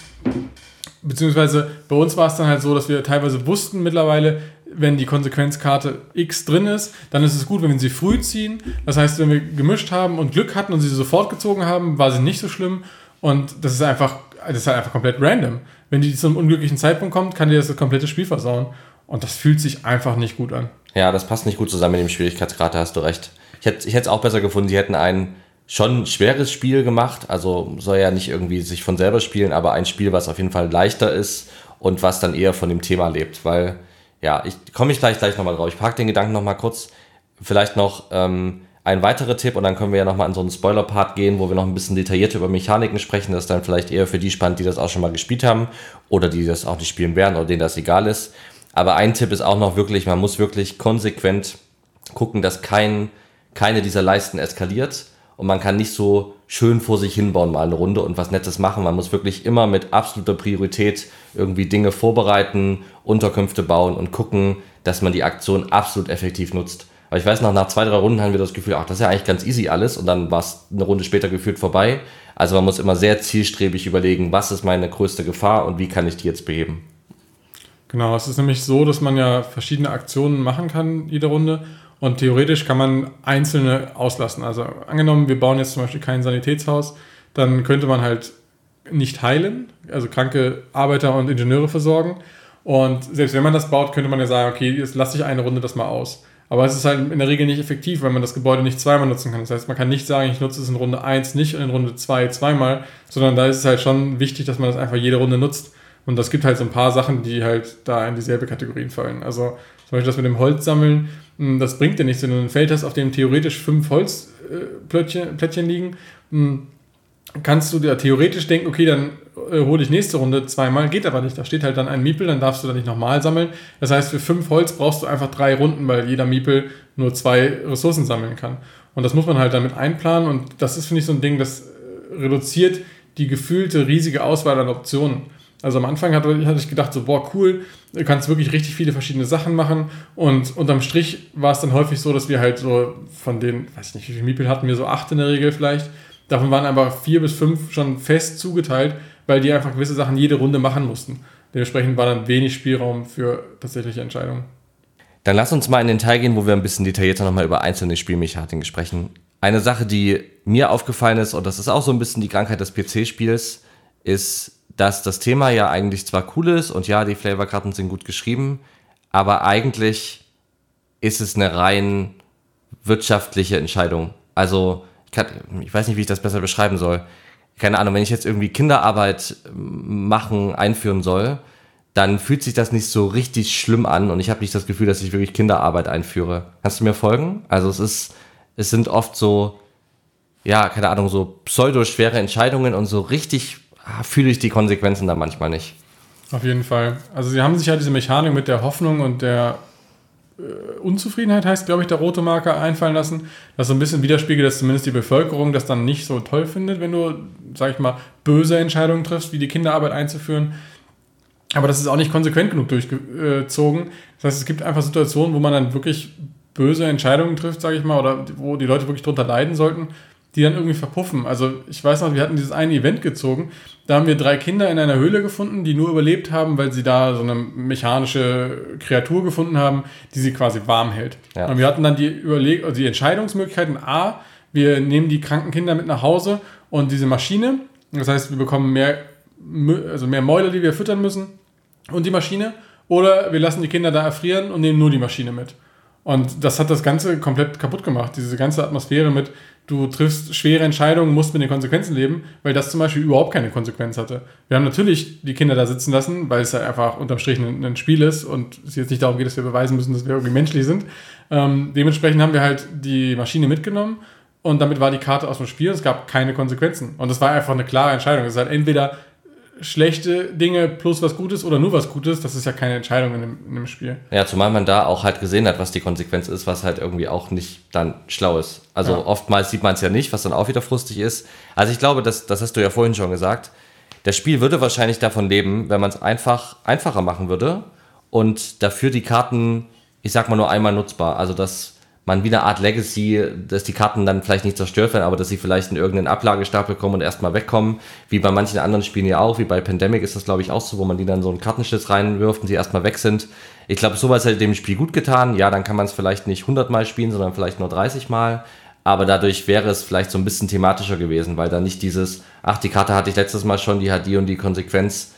Beziehungsweise bei uns war es dann halt so, dass wir teilweise wussten mittlerweile, wenn die Konsequenzkarte X drin ist, dann ist es gut, wenn wir sie früh ziehen. Das heißt, wenn wir gemischt haben und Glück hatten und sie sofort gezogen haben, war sie nicht so schlimm. Und das ist einfach, das ist halt einfach komplett random. Wenn die zu einem unglücklichen Zeitpunkt kommt, kann dir das, das komplette Spiel versauen. Und das fühlt sich einfach nicht gut an. Ja, das passt nicht gut zusammen mit dem Schwierigkeitsgrad, da hast du recht. Ich hätte ich es auch besser gefunden, sie hätten ein schon schweres Spiel gemacht, also soll ja nicht irgendwie sich von selber spielen, aber ein Spiel, was auf jeden Fall leichter ist und was dann eher von dem Thema lebt, weil ja, ich komme ich gleich gleich nochmal drauf. Ich parke den Gedanken nochmal kurz. Vielleicht noch ähm, ein weiterer Tipp und dann können wir ja nochmal in so einen Spoiler-Part gehen, wo wir noch ein bisschen detaillierter über Mechaniken sprechen. Das ist dann vielleicht eher für die spannend, die das auch schon mal gespielt haben oder die das auch nicht spielen werden oder denen das egal ist. Aber ein Tipp ist auch noch wirklich, man muss wirklich konsequent gucken, dass kein, keine dieser Leisten eskaliert und man kann nicht so schön vor sich hinbauen mal eine Runde und was Nettes machen. Man muss wirklich immer mit absoluter Priorität irgendwie Dinge vorbereiten, Unterkünfte bauen und gucken, dass man die Aktion absolut effektiv nutzt. Aber ich weiß noch, nach zwei, drei Runden haben wir das Gefühl, ach, das ist ja eigentlich ganz easy alles und dann war es eine Runde später gefühlt vorbei. Also man muss immer sehr zielstrebig überlegen, was ist meine größte Gefahr und wie kann ich die jetzt beheben. Genau, es ist nämlich so, dass man ja verschiedene Aktionen machen kann jede Runde und theoretisch kann man einzelne auslassen. Also angenommen, wir bauen jetzt zum Beispiel kein Sanitätshaus, dann könnte man halt nicht heilen, also kranke Arbeiter und Ingenieure versorgen. Und selbst wenn man das baut, könnte man ja sagen, okay, jetzt lasse ich eine Runde das mal aus. Aber es ist halt in der Regel nicht effektiv, weil man das Gebäude nicht zweimal nutzen kann. Das heißt, man kann nicht sagen, ich nutze es in Runde 1 nicht und in Runde 2 zweimal, sondern da ist es halt schon wichtig, dass man das einfach jede Runde nutzt. Und das gibt halt so ein paar Sachen, die halt da in dieselbe Kategorien fallen. Also zum Beispiel das mit dem Holz sammeln, das bringt dir nichts, wenn du ein Feld hast, auf dem theoretisch fünf Holzplättchen Plättchen liegen. Hm, kannst du dir theoretisch denken, okay, dann äh, hole ich nächste Runde zweimal, geht aber nicht. Da steht halt dann ein Miepel, dann darfst du da nicht nochmal sammeln. Das heißt, für fünf Holz brauchst du einfach drei Runden, weil jeder Miepel nur zwei Ressourcen sammeln kann. Und das muss man halt damit einplanen und das ist, finde ich, so ein Ding, das äh, reduziert die gefühlte riesige Auswahl an Optionen. Also am Anfang hatte, hatte ich gedacht, so, boah, cool, du kannst wirklich richtig viele verschiedene Sachen machen. Und unterm Strich war es dann häufig so, dass wir halt so von den, weiß ich nicht, wie viele Miepel hatten wir, so acht in der Regel vielleicht. Davon waren aber vier bis fünf schon fest zugeteilt, weil die einfach gewisse Sachen jede Runde machen mussten. Dementsprechend war dann wenig Spielraum für tatsächliche Entscheidungen. Dann lass uns mal in den Teil gehen, wo wir ein bisschen detaillierter nochmal über einzelne Spielmechaniken sprechen. Eine Sache, die mir aufgefallen ist, und das ist auch so ein bisschen die Krankheit des PC-Spiels, ist, dass das Thema ja eigentlich zwar cool ist und ja, die Flavorkarten sind gut geschrieben, aber eigentlich ist es eine rein wirtschaftliche Entscheidung. Also, ich, kann, ich weiß nicht, wie ich das besser beschreiben soll. Keine Ahnung, wenn ich jetzt irgendwie Kinderarbeit machen, einführen soll, dann fühlt sich das nicht so richtig schlimm an und ich habe nicht das Gefühl, dass ich wirklich Kinderarbeit einführe. Kannst du mir folgen? Also es ist, es sind oft so, ja, keine Ahnung, so pseudo-schwere Entscheidungen und so richtig fühle ich die Konsequenzen da manchmal nicht. Auf jeden Fall. Also sie haben sich ja diese Mechanik mit der Hoffnung und der äh, Unzufriedenheit heißt, glaube ich, der rote Marker einfallen lassen. Das so ein bisschen widerspiegelt, dass zumindest die Bevölkerung das dann nicht so toll findet, wenn du, sag ich mal, böse Entscheidungen triffst, wie die Kinderarbeit einzuführen. Aber das ist auch nicht konsequent genug durchgezogen. Das heißt, es gibt einfach Situationen, wo man dann wirklich böse Entscheidungen trifft, sage ich mal, oder wo die Leute wirklich drunter leiden sollten, die dann irgendwie verpuffen. Also ich weiß noch, wir hatten dieses eine Event gezogen, da haben wir drei Kinder in einer Höhle gefunden, die nur überlebt haben, weil sie da so eine mechanische Kreatur gefunden haben, die sie quasi warm hält. Ja. Und wir hatten dann die, Überleg also die Entscheidungsmöglichkeiten, a, wir nehmen die kranken Kinder mit nach Hause und diese Maschine, das heißt, wir bekommen mehr, also mehr Mäuler, die wir füttern müssen und die Maschine, oder wir lassen die Kinder da erfrieren und nehmen nur die Maschine mit. Und das hat das Ganze komplett kaputt gemacht, diese ganze Atmosphäre mit, du triffst schwere Entscheidungen, musst mit den Konsequenzen leben, weil das zum Beispiel überhaupt keine Konsequenz hatte. Wir haben natürlich die Kinder da sitzen lassen, weil es ja einfach unterm Strich ein, ein Spiel ist und es jetzt nicht darum geht, dass wir beweisen müssen, dass wir irgendwie menschlich sind. Ähm, dementsprechend haben wir halt die Maschine mitgenommen und damit war die Karte aus dem Spiel. Es gab keine Konsequenzen. Und das war einfach eine klare Entscheidung. Es ist halt entweder schlechte Dinge plus was Gutes oder nur was Gutes, das ist ja keine Entscheidung in einem, in einem, Spiel. Ja, zumal man da auch halt gesehen hat, was die Konsequenz ist, was halt irgendwie auch nicht dann schlau ist. Also ja. oftmals sieht man es ja nicht, was dann auch wieder frustig ist. Also ich glaube, das, das hast du ja vorhin schon gesagt. Das Spiel würde wahrscheinlich davon leben, wenn man es einfach einfacher machen würde und dafür die Karten, ich sag mal nur einmal nutzbar. Also dass man wie eine Art Legacy, dass die Karten dann vielleicht nicht zerstört werden, aber dass sie vielleicht in irgendeinen Ablagestapel kommen und erstmal wegkommen, wie bei manchen anderen Spielen ja auch, wie bei Pandemic ist das glaube ich auch so, wo man die dann so einen Kartenschlitz reinwirft und sie erstmal weg sind. Ich glaube, sowas hätte dem Spiel gut getan. Ja, dann kann man es vielleicht nicht 100 Mal spielen, sondern vielleicht nur 30 Mal. Aber dadurch wäre es vielleicht so ein bisschen thematischer gewesen, weil dann nicht dieses, ach, die Karte hatte ich letztes Mal schon, die hat die und die Konsequenz,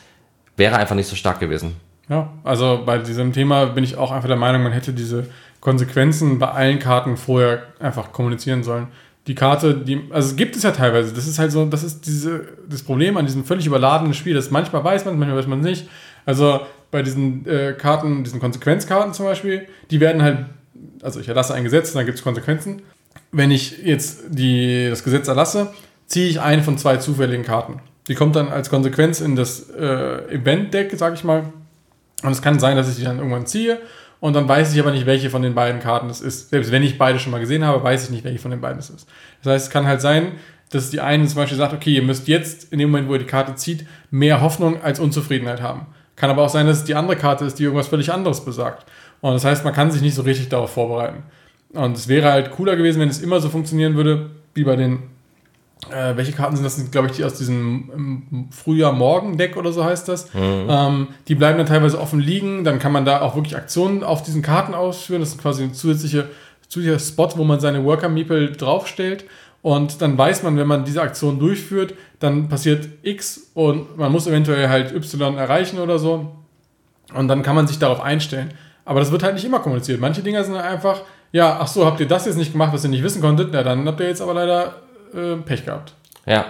wäre einfach nicht so stark gewesen. Ja, also bei diesem Thema bin ich auch einfach der Meinung, man hätte diese Konsequenzen bei allen Karten vorher einfach kommunizieren sollen. Die Karte, die, also gibt es ja teilweise, das ist halt so, das ist diese, das Problem an diesem völlig überladenen Spiel, das manchmal weiß man, manchmal weiß man nicht. Also bei diesen äh, Karten, diesen Konsequenzkarten zum Beispiel, die werden halt, also ich erlasse ein Gesetz, dann gibt es Konsequenzen. Wenn ich jetzt die, das Gesetz erlasse, ziehe ich eine von zwei zufälligen Karten. Die kommt dann als Konsequenz in das äh, Event-Deck, sag ich mal. Und es kann sein, dass ich die dann irgendwann ziehe und dann weiß ich aber nicht, welche von den beiden Karten es ist. Selbst wenn ich beide schon mal gesehen habe, weiß ich nicht, welche von den beiden es ist. Das heißt, es kann halt sein, dass die eine zum Beispiel sagt, okay, ihr müsst jetzt, in dem Moment, wo ihr die Karte zieht, mehr Hoffnung als Unzufriedenheit haben. Kann aber auch sein, dass es die andere Karte ist, die irgendwas völlig anderes besagt. Und das heißt, man kann sich nicht so richtig darauf vorbereiten. Und es wäre halt cooler gewesen, wenn es immer so funktionieren würde, wie bei den äh, welche Karten sind das? sind, glaube ich, die aus diesem ähm, Frühjahr-Morgen-Deck oder so heißt das. Mhm. Ähm, die bleiben dann teilweise offen liegen. Dann kann man da auch wirklich Aktionen auf diesen Karten ausführen. Das ist quasi ein zusätzlicher, zusätzlicher Spot, wo man seine Worker-Meeple draufstellt. Und dann weiß man, wenn man diese Aktion durchführt, dann passiert X und man muss eventuell halt Y erreichen oder so. Und dann kann man sich darauf einstellen. Aber das wird halt nicht immer kommuniziert. Manche Dinger sind einfach, ja, ach so, habt ihr das jetzt nicht gemacht, was ihr nicht wissen konntet? Ja, dann habt ihr jetzt aber leider äh, Pech gehabt. Ja.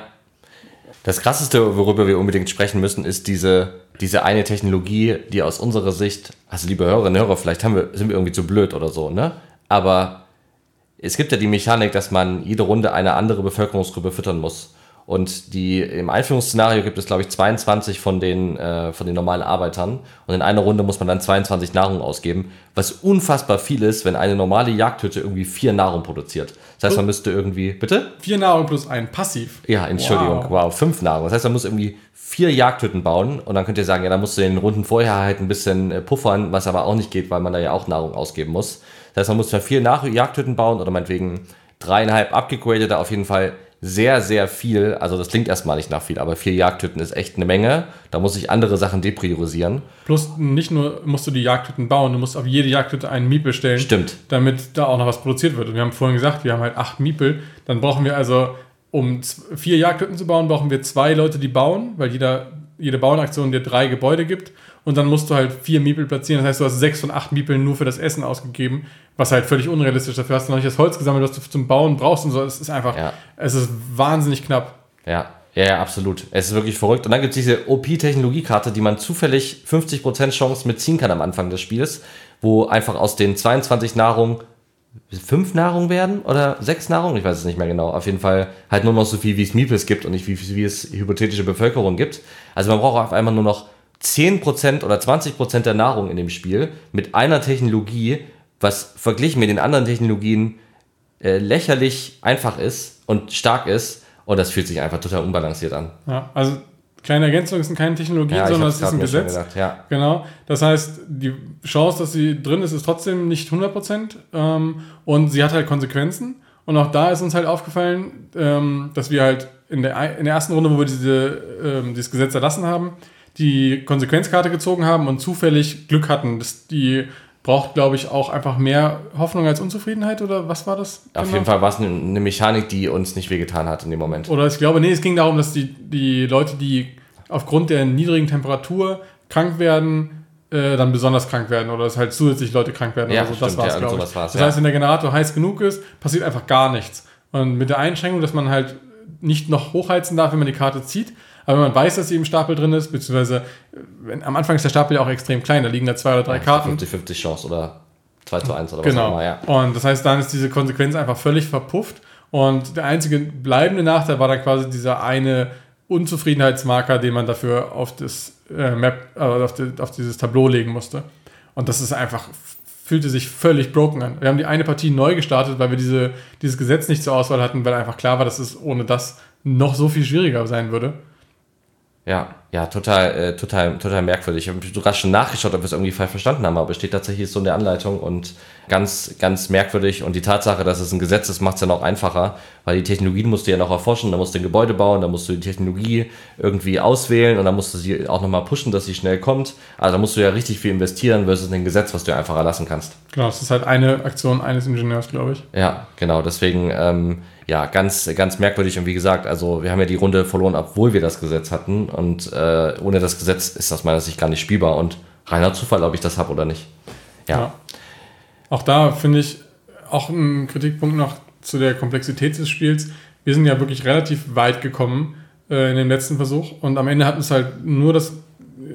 Das krasseste, worüber wir unbedingt sprechen müssen, ist diese, diese eine Technologie, die aus unserer Sicht, also liebe Hörerinnen und Hörer, vielleicht haben wir, sind wir irgendwie zu blöd oder so, ne? Aber es gibt ja die Mechanik, dass man jede Runde eine andere Bevölkerungsgruppe füttern muss. Und die, im Einführungsszenario gibt es, glaube ich, 22 von den, äh, von den normalen Arbeitern. Und in einer Runde muss man dann 22 Nahrung ausgeben, was unfassbar viel ist, wenn eine normale Jagdhütte irgendwie vier Nahrung produziert. Das heißt, man müsste irgendwie, bitte? Vier Nahrung plus ein Passiv. Ja, Entschuldigung, wow. wow, fünf Nahrung. Das heißt, man muss irgendwie vier Jagdhütten bauen und dann könnt ihr sagen, ja, da musst du in den Runden vorher halt ein bisschen äh, puffern, was aber auch nicht geht, weil man da ja auch Nahrung ausgeben muss. Das heißt, man muss dann vier Nach Jagdhütten bauen oder meinetwegen dreieinhalb abgegradete, auf jeden Fall sehr, sehr viel. Also das klingt erstmal nicht nach viel, aber vier Jagdhütten ist echt eine Menge. Da muss ich andere Sachen depriorisieren. Plus nicht nur musst du die Jagdhütten bauen, du musst auf jede Jagdhütte einen Miepel stellen. Stimmt. Damit da auch noch was produziert wird. Und wir haben vorhin gesagt, wir haben halt acht Miepel. Dann brauchen wir also, um vier Jagdhütten zu bauen, brauchen wir zwei Leute, die bauen, weil jeder, jede Bauenaktion dir drei Gebäude gibt und dann musst du halt vier Miepel platzieren. Das heißt, du hast sechs von acht Miepeln nur für das Essen ausgegeben, was halt völlig unrealistisch ist. Dafür hast du noch nicht das Holz gesammelt, was du zum Bauen brauchst und so. Es ist einfach, ja. es ist wahnsinnig knapp. Ja. Ja, ja, absolut. Es ist wirklich verrückt. Und dann gibt es diese OP-Technologiekarte, die man zufällig 50% Chance mitziehen kann am Anfang des Spiels, wo einfach aus den 22 Nahrung fünf Nahrung werden oder sechs Nahrung, ich weiß es nicht mehr genau. Auf jeden Fall halt nur noch so viel, wie es Miepels gibt und nicht wie, wie es hypothetische Bevölkerung gibt. Also man braucht auf einmal nur noch 10% oder 20% der Nahrung in dem Spiel mit einer Technologie, was verglichen mit den anderen Technologien äh, lächerlich einfach ist und stark ist. Und das fühlt sich einfach total unbalanciert an. Ja, also kleine Ergänzung, es sind keine Technologien, ja, sondern es ist ein Gesetz. Gedacht, ja. Genau. Das heißt, die Chance, dass sie drin ist, ist trotzdem nicht 100%. Ähm, und sie hat halt Konsequenzen. Und auch da ist uns halt aufgefallen, ähm, dass wir halt in der, in der ersten Runde, wo wir diese, ähm, dieses Gesetz erlassen haben, die Konsequenzkarte gezogen haben und zufällig Glück hatten. Das, die braucht, glaube ich, auch einfach mehr Hoffnung als Unzufriedenheit oder was war das? Auf genau? jeden Fall war es eine, Mechanik, die uns nicht wehgetan hat in dem Moment. Oder ich glaube, nee, es ging darum, dass die, die Leute, die aufgrund der niedrigen Temperatur krank werden, äh, dann besonders krank werden oder dass halt zusätzlich Leute krank werden. Ja, oder so. Stimmt, das war's, ja, glaube ich. Das ja. heißt, wenn der Generator heiß genug ist, passiert einfach gar nichts. Und mit der Einschränkung, dass man halt nicht noch hochheizen darf, wenn man die Karte zieht, aber wenn man weiß, dass sie im Stapel drin ist, beziehungsweise wenn, am Anfang ist der Stapel ja auch extrem klein, da liegen da zwei oder drei ja, Karten. 50-50 Chance oder 2 zu 1 oder genau. was auch immer, ja. Und das heißt, dann ist diese Konsequenz einfach völlig verpufft. Und der einzige bleibende Nachteil war dann quasi dieser eine Unzufriedenheitsmarker, den man dafür auf das äh, Map, äh, auf, die, auf dieses Tableau legen musste. Und das ist einfach, fühlte sich völlig broken an. Wir haben die eine Partie neu gestartet, weil wir diese, dieses Gesetz nicht zur Auswahl hatten, weil einfach klar war, dass es ohne das noch so viel schwieriger sein würde. Ja. Ja, total, äh, total, total merkwürdig. Ich habe sogar schon nachgeschaut, ob wir es irgendwie falsch verstanden haben, aber es steht tatsächlich so in der Anleitung und ganz, ganz merkwürdig. Und die Tatsache, dass es ein Gesetz ist, macht es ja noch einfacher, weil die Technologien musst du ja noch erforschen, da musst du ein Gebäude bauen, da musst du die Technologie irgendwie auswählen und dann musst du sie auch nochmal pushen, dass sie schnell kommt. Also da musst du ja richtig viel investieren versus ein Gesetz, was du einfach erlassen kannst. Genau, es ist halt eine Aktion eines Ingenieurs, glaube ich. Ja, genau. Deswegen, ähm, ja, ganz, ganz merkwürdig. Und wie gesagt, also wir haben ja die Runde verloren, obwohl wir das Gesetz hatten. Und äh, ohne das Gesetz ist das meiner Sicht gar nicht spielbar. Und reiner Zufall, ob ich das habe oder nicht. Ja. ja. Auch da finde ich auch ein Kritikpunkt noch zu der Komplexität des Spiels. Wir sind ja wirklich relativ weit gekommen äh, in dem letzten Versuch. Und am Ende hat uns halt nur das,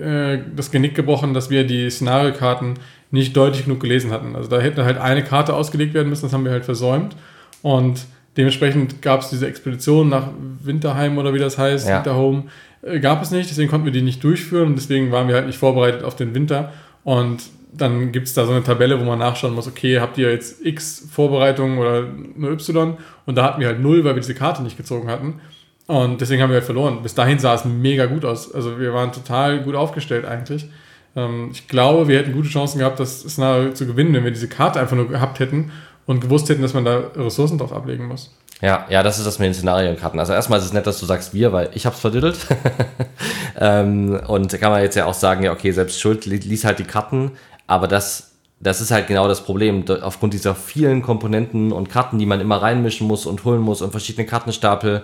äh, das Genick gebrochen, dass wir die Szenariokarten nicht deutlich genug gelesen hatten. Also da hätte halt eine Karte ausgelegt werden müssen, das haben wir halt versäumt. Und Dementsprechend gab es diese Expedition nach Winterheim oder wie das heißt, ja. Winterhome, äh, gab es nicht, deswegen konnten wir die nicht durchführen und deswegen waren wir halt nicht vorbereitet auf den Winter. Und dann gibt es da so eine Tabelle, wo man nachschauen muss, okay, habt ihr jetzt X Vorbereitungen oder nur Y? Und da hatten wir halt null, weil wir diese Karte nicht gezogen hatten. Und deswegen haben wir halt verloren. Bis dahin sah es mega gut aus. Also wir waren total gut aufgestellt eigentlich. Ähm, ich glaube, wir hätten gute Chancen gehabt, das Szenario zu gewinnen, wenn wir diese Karte einfach nur gehabt hätten und gewusst hätten, dass man da Ressourcen drauf ablegen muss. Ja, ja, das ist das mit den Szenarienkarten. Also erstmal ist es nett, dass du sagst wir, weil ich hab's verdüttelt. ähm, und kann man jetzt ja auch sagen, ja, okay, selbst schuld, lies halt die Karten, aber das, das ist halt genau das Problem. Aufgrund dieser vielen Komponenten und Karten, die man immer reinmischen muss und holen muss und verschiedene Kartenstapel,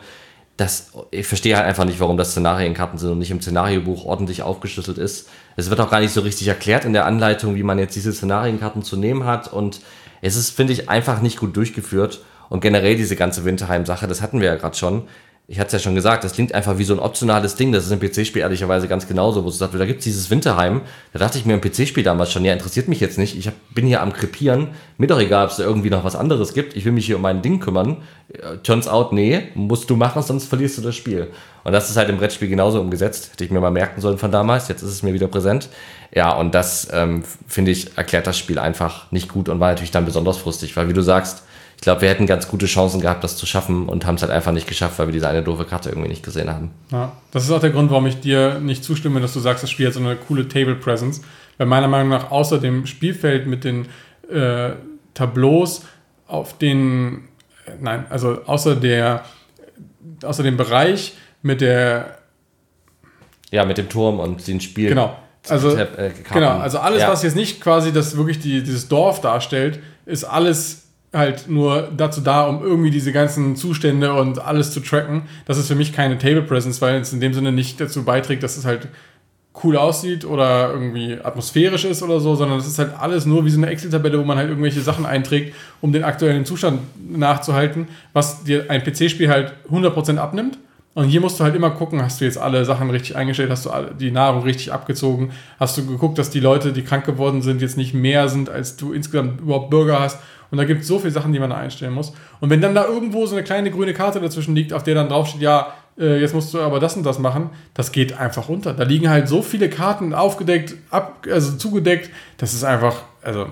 das, ich verstehe halt einfach nicht, warum das Szenarienkarten sind und nicht im Szenariobuch ordentlich aufgeschlüsselt ist. Es wird auch gar nicht so richtig erklärt in der Anleitung, wie man jetzt diese Szenarienkarten zu nehmen hat und es ist, finde ich, einfach nicht gut durchgeführt. Und generell diese ganze Winterheim-Sache, das hatten wir ja gerade schon. Ich hatte es ja schon gesagt, das klingt einfach wie so ein optionales Ding. Das ist im PC-Spiel ehrlicherweise ganz genauso, wo du sagst, da gibt es dieses Winterheim. Da dachte ich mir im PC-Spiel damals schon, ja, interessiert mich jetzt nicht. Ich hab, bin hier am Krepieren. Mir doch egal, ob es da irgendwie noch was anderes gibt. Ich will mich hier um mein Ding kümmern. Äh, turns out, nee, musst du machen, sonst verlierst du das Spiel. Und das ist halt im Brettspiel genauso umgesetzt. Hätte ich mir mal merken sollen von damals. Jetzt ist es mir wieder präsent. Ja, und das, ähm, finde ich, erklärt das Spiel einfach nicht gut und war natürlich dann besonders frustig, weil wie du sagst, ich glaube, wir hätten ganz gute Chancen gehabt, das zu schaffen und haben es halt einfach nicht geschafft, weil wir diese eine doofe Karte irgendwie nicht gesehen haben. Ja, das ist auch der Grund, warum ich dir nicht zustimme, dass du sagst, das Spiel hat so eine coole Table Presence. Weil meiner Meinung nach außer dem Spielfeld mit den äh, Tableaus auf den, äh, nein, also außer der, außer dem Bereich mit der, ja, mit dem Turm und den Spiel. Genau. Also, äh, genau, also alles, ja. was jetzt nicht quasi das wirklich die, dieses Dorf darstellt, ist alles halt nur dazu da, um irgendwie diese ganzen Zustände und alles zu tracken. Das ist für mich keine Table Presence, weil es in dem Sinne nicht dazu beiträgt, dass es halt cool aussieht oder irgendwie atmosphärisch ist oder so, sondern es ist halt alles nur wie so eine Excel-Tabelle, wo man halt irgendwelche Sachen einträgt, um den aktuellen Zustand nachzuhalten, was dir ein PC-Spiel halt 100% abnimmt. Und hier musst du halt immer gucken, hast du jetzt alle Sachen richtig eingestellt, hast du die Nahrung richtig abgezogen, hast du geguckt, dass die Leute, die krank geworden sind, jetzt nicht mehr sind, als du insgesamt überhaupt Bürger hast und da gibt es so viele Sachen, die man da einstellen muss. Und wenn dann da irgendwo so eine kleine grüne Karte dazwischen liegt, auf der dann draufsteht, ja, äh, jetzt musst du aber das und das machen, das geht einfach runter. Da liegen halt so viele Karten aufgedeckt, ab, also zugedeckt, das ist einfach, also.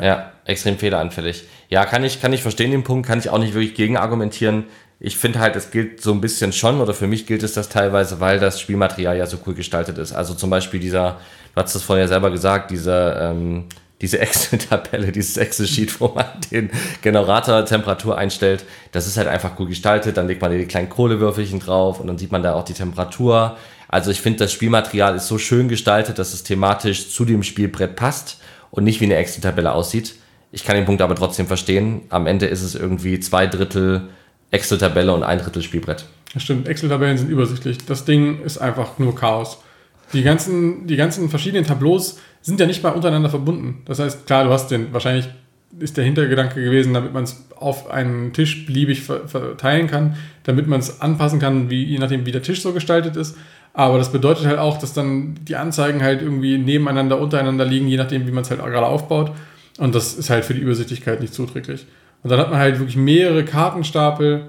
Ja, extrem fehleranfällig. Ja, kann ich, kann ich verstehen den Punkt, kann ich auch nicht wirklich gegen argumentieren. Ich finde halt, es gilt so ein bisschen schon, oder für mich gilt es das teilweise, weil das Spielmaterial ja so cool gestaltet ist. Also zum Beispiel dieser, du hast das vorhin ja selber gesagt, dieser, ähm, diese Excel-Tabelle, dieses Excel-Sheet, wo man den Generator Temperatur einstellt, das ist halt einfach cool gestaltet. Dann legt man die kleinen Kohlewürfelchen drauf und dann sieht man da auch die Temperatur. Also ich finde, das Spielmaterial ist so schön gestaltet, dass es thematisch zu dem Spielbrett passt und nicht wie eine Excel-Tabelle aussieht. Ich kann den Punkt aber trotzdem verstehen. Am Ende ist es irgendwie zwei Drittel Excel-Tabelle und ein Drittel Spielbrett. Das stimmt, Excel-Tabellen sind übersichtlich. Das Ding ist einfach nur Chaos. Die ganzen, die ganzen verschiedenen Tableaus sind ja nicht mal untereinander verbunden. Das heißt, klar, du hast den, wahrscheinlich ist der Hintergedanke gewesen, damit man es auf einen Tisch beliebig verteilen kann, damit man es anpassen kann, wie, je nachdem, wie der Tisch so gestaltet ist. Aber das bedeutet halt auch, dass dann die Anzeigen halt irgendwie nebeneinander, untereinander liegen, je nachdem, wie man es halt gerade aufbaut. Und das ist halt für die Übersichtlichkeit nicht zuträglich. Und dann hat man halt wirklich mehrere Kartenstapel.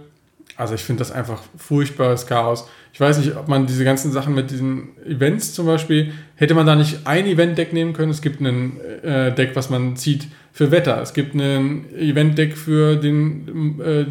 Also ich finde das einfach furchtbares Chaos. Ich weiß nicht, ob man diese ganzen Sachen mit diesen Events zum Beispiel, hätte man da nicht ein Event-Deck nehmen können? Es gibt ein äh, Deck, was man zieht für Wetter. Es gibt ein Event-Deck für den, äh,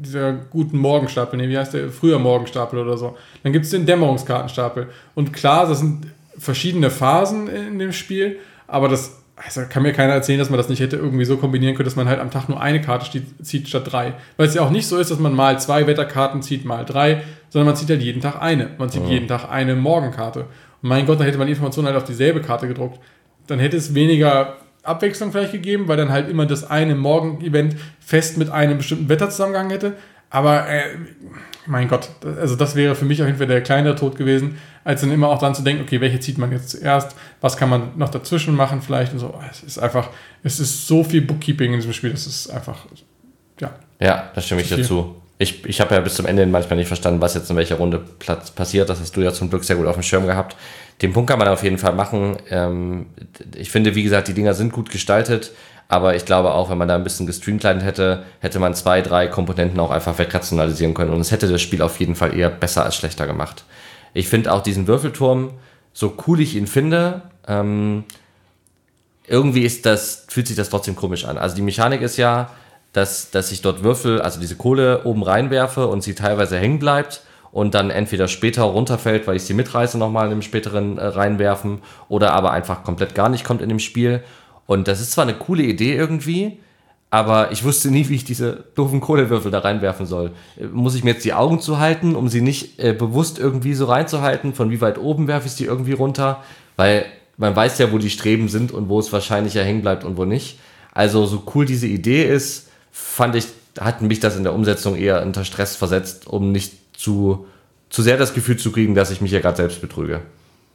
dieser guten Morgenstapel, nee, wie heißt der? Früher Morgenstapel oder so. Dann gibt es den Dämmerungskartenstapel. Und klar, das sind verschiedene Phasen in dem Spiel, aber das also kann mir keiner erzählen, dass man das nicht hätte irgendwie so kombinieren können, dass man halt am Tag nur eine Karte zieht statt drei. Weil es ja auch nicht so ist, dass man mal zwei Wetterkarten zieht, mal drei, sondern man zieht halt jeden Tag eine. Man zieht ja. jeden Tag eine Morgenkarte. Und mein Gott, da hätte man Informationen halt auf dieselbe Karte gedruckt. Dann hätte es weniger Abwechslung vielleicht gegeben, weil dann halt immer das eine Morgen-Event fest mit einem bestimmten Wetter zusammengegangen hätte. Aber äh, mein Gott, also das wäre für mich auf jeden Fall der kleinere Tod gewesen, als dann immer auch dran zu denken, okay, welche zieht man jetzt zuerst, was kann man noch dazwischen machen vielleicht und so. Es ist einfach, es ist so viel Bookkeeping in diesem Spiel, das ist einfach, ja. Ja, da stimme ich dazu. Ich, ich habe ja bis zum Ende manchmal nicht verstanden, was jetzt in welcher Runde Platz passiert. Das hast du ja zum Glück sehr gut auf dem Schirm gehabt. Den Punkt kann man auf jeden Fall machen. Ähm, ich finde, wie gesagt, die Dinger sind gut gestaltet. Aber ich glaube auch, wenn man da ein bisschen gestreamlined hätte, hätte man zwei, drei Komponenten auch einfach wegrationalisieren können. Und es hätte das Spiel auf jeden Fall eher besser als schlechter gemacht. Ich finde auch diesen Würfelturm, so cool ich ihn finde, ähm, irgendwie ist das, fühlt sich das trotzdem komisch an. Also die Mechanik ist ja, dass, dass ich dort Würfel, also diese Kohle oben reinwerfe und sie teilweise hängen bleibt und dann entweder später runterfällt, weil ich sie mitreiße nochmal in dem späteren äh, reinwerfen oder aber einfach komplett gar nicht kommt in dem Spiel. Und das ist zwar eine coole Idee irgendwie, aber ich wusste nie, wie ich diese doofen Kohlewürfel da reinwerfen soll. Muss ich mir jetzt die Augen zuhalten, um sie nicht äh, bewusst irgendwie so reinzuhalten? Von wie weit oben werfe ich sie irgendwie runter? Weil man weiß ja, wo die Streben sind und wo es wahrscheinlich ja hängen bleibt und wo nicht. Also so cool diese Idee ist, fand ich, hat mich das in der Umsetzung eher unter Stress versetzt, um nicht zu, zu sehr das Gefühl zu kriegen, dass ich mich ja gerade selbst betrüge.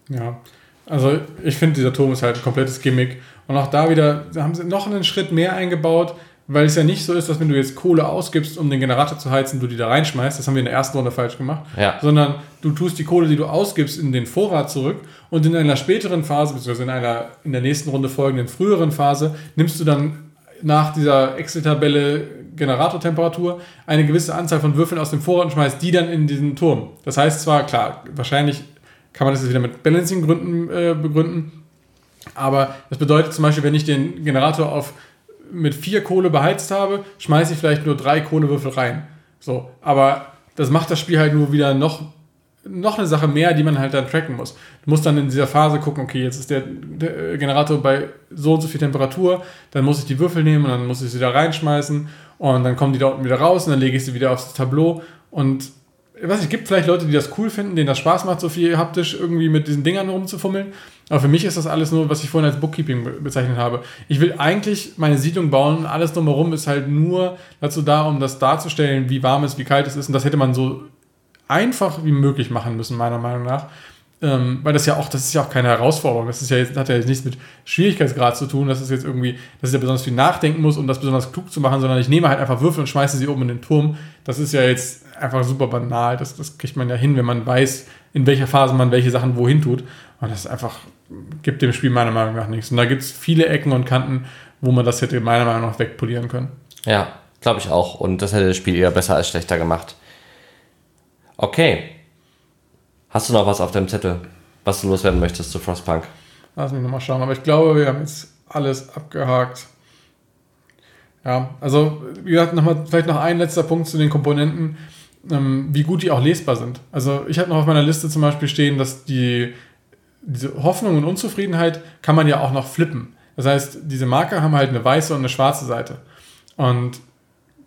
Ja, also ich finde, dieser Turm ist halt ein komplettes Gimmick und auch da wieder haben sie noch einen Schritt mehr eingebaut, weil es ja nicht so ist, dass wenn du jetzt Kohle ausgibst, um den Generator zu heizen, du die da reinschmeißt. Das haben wir in der ersten Runde falsch gemacht. Ja. Sondern du tust die Kohle, die du ausgibst, in den Vorrat zurück und in einer späteren Phase, beziehungsweise in einer in der nächsten Runde folgenden früheren Phase, nimmst du dann nach dieser Excel-Tabelle Generatortemperatur eine gewisse Anzahl von Würfeln aus dem Vorrat und schmeißt die dann in diesen Turm. Das heißt zwar, klar, wahrscheinlich kann man das jetzt wieder mit Balancing-Gründen äh, begründen, aber das bedeutet zum Beispiel, wenn ich den Generator auf mit vier Kohle beheizt habe, schmeiße ich vielleicht nur drei Kohlewürfel rein. So, aber das macht das Spiel halt nur wieder noch, noch eine Sache mehr, die man halt dann tracken muss. Du musst dann in dieser Phase gucken, okay, jetzt ist der, der Generator bei so und so viel Temperatur, dann muss ich die Würfel nehmen und dann muss ich sie da reinschmeißen und dann kommen die da unten wieder raus und dann lege ich sie wieder aufs Tableau und nicht, es gibt vielleicht Leute, die das cool finden, denen das Spaß macht, so viel haptisch irgendwie mit diesen Dingern rumzufummeln. Aber für mich ist das alles nur, was ich vorhin als Bookkeeping bezeichnet habe. Ich will eigentlich meine Siedlung bauen. Alles drumherum ist halt nur dazu da, um das darzustellen, wie warm es, wie kalt es ist. Und das hätte man so einfach wie möglich machen müssen, meiner Meinung nach. Ähm, weil das ja auch, das ist ja auch keine Herausforderung. Das ist ja jetzt, hat ja jetzt nichts mit Schwierigkeitsgrad zu tun, dass es jetzt irgendwie, dass ich ja besonders viel nachdenken muss, um das besonders klug zu machen, sondern ich nehme halt einfach Würfel und schmeiße sie oben in den Turm. Das ist ja jetzt einfach super banal. Das, das kriegt man ja hin, wenn man weiß, in welcher Phase man welche Sachen wohin tut. Und das einfach, gibt dem Spiel meiner Meinung nach nichts. Und da gibt es viele Ecken und Kanten, wo man das hätte meiner Meinung nach wegpolieren können. Ja, glaube ich auch. Und das hätte das Spiel eher besser als schlechter gemacht. Okay. Hast du noch was auf deinem Zettel, was du loswerden möchtest zu Frostpunk? Lass mich nochmal schauen. Aber ich glaube, wir haben jetzt alles abgehakt. Ja, also wie gesagt, noch mal, vielleicht noch ein letzter Punkt zu den Komponenten ähm, wie gut die auch lesbar sind. Also ich habe noch auf meiner Liste zum Beispiel stehen, dass die diese Hoffnung und Unzufriedenheit kann man ja auch noch flippen. Das heißt, diese Marker haben halt eine weiße und eine schwarze Seite. Und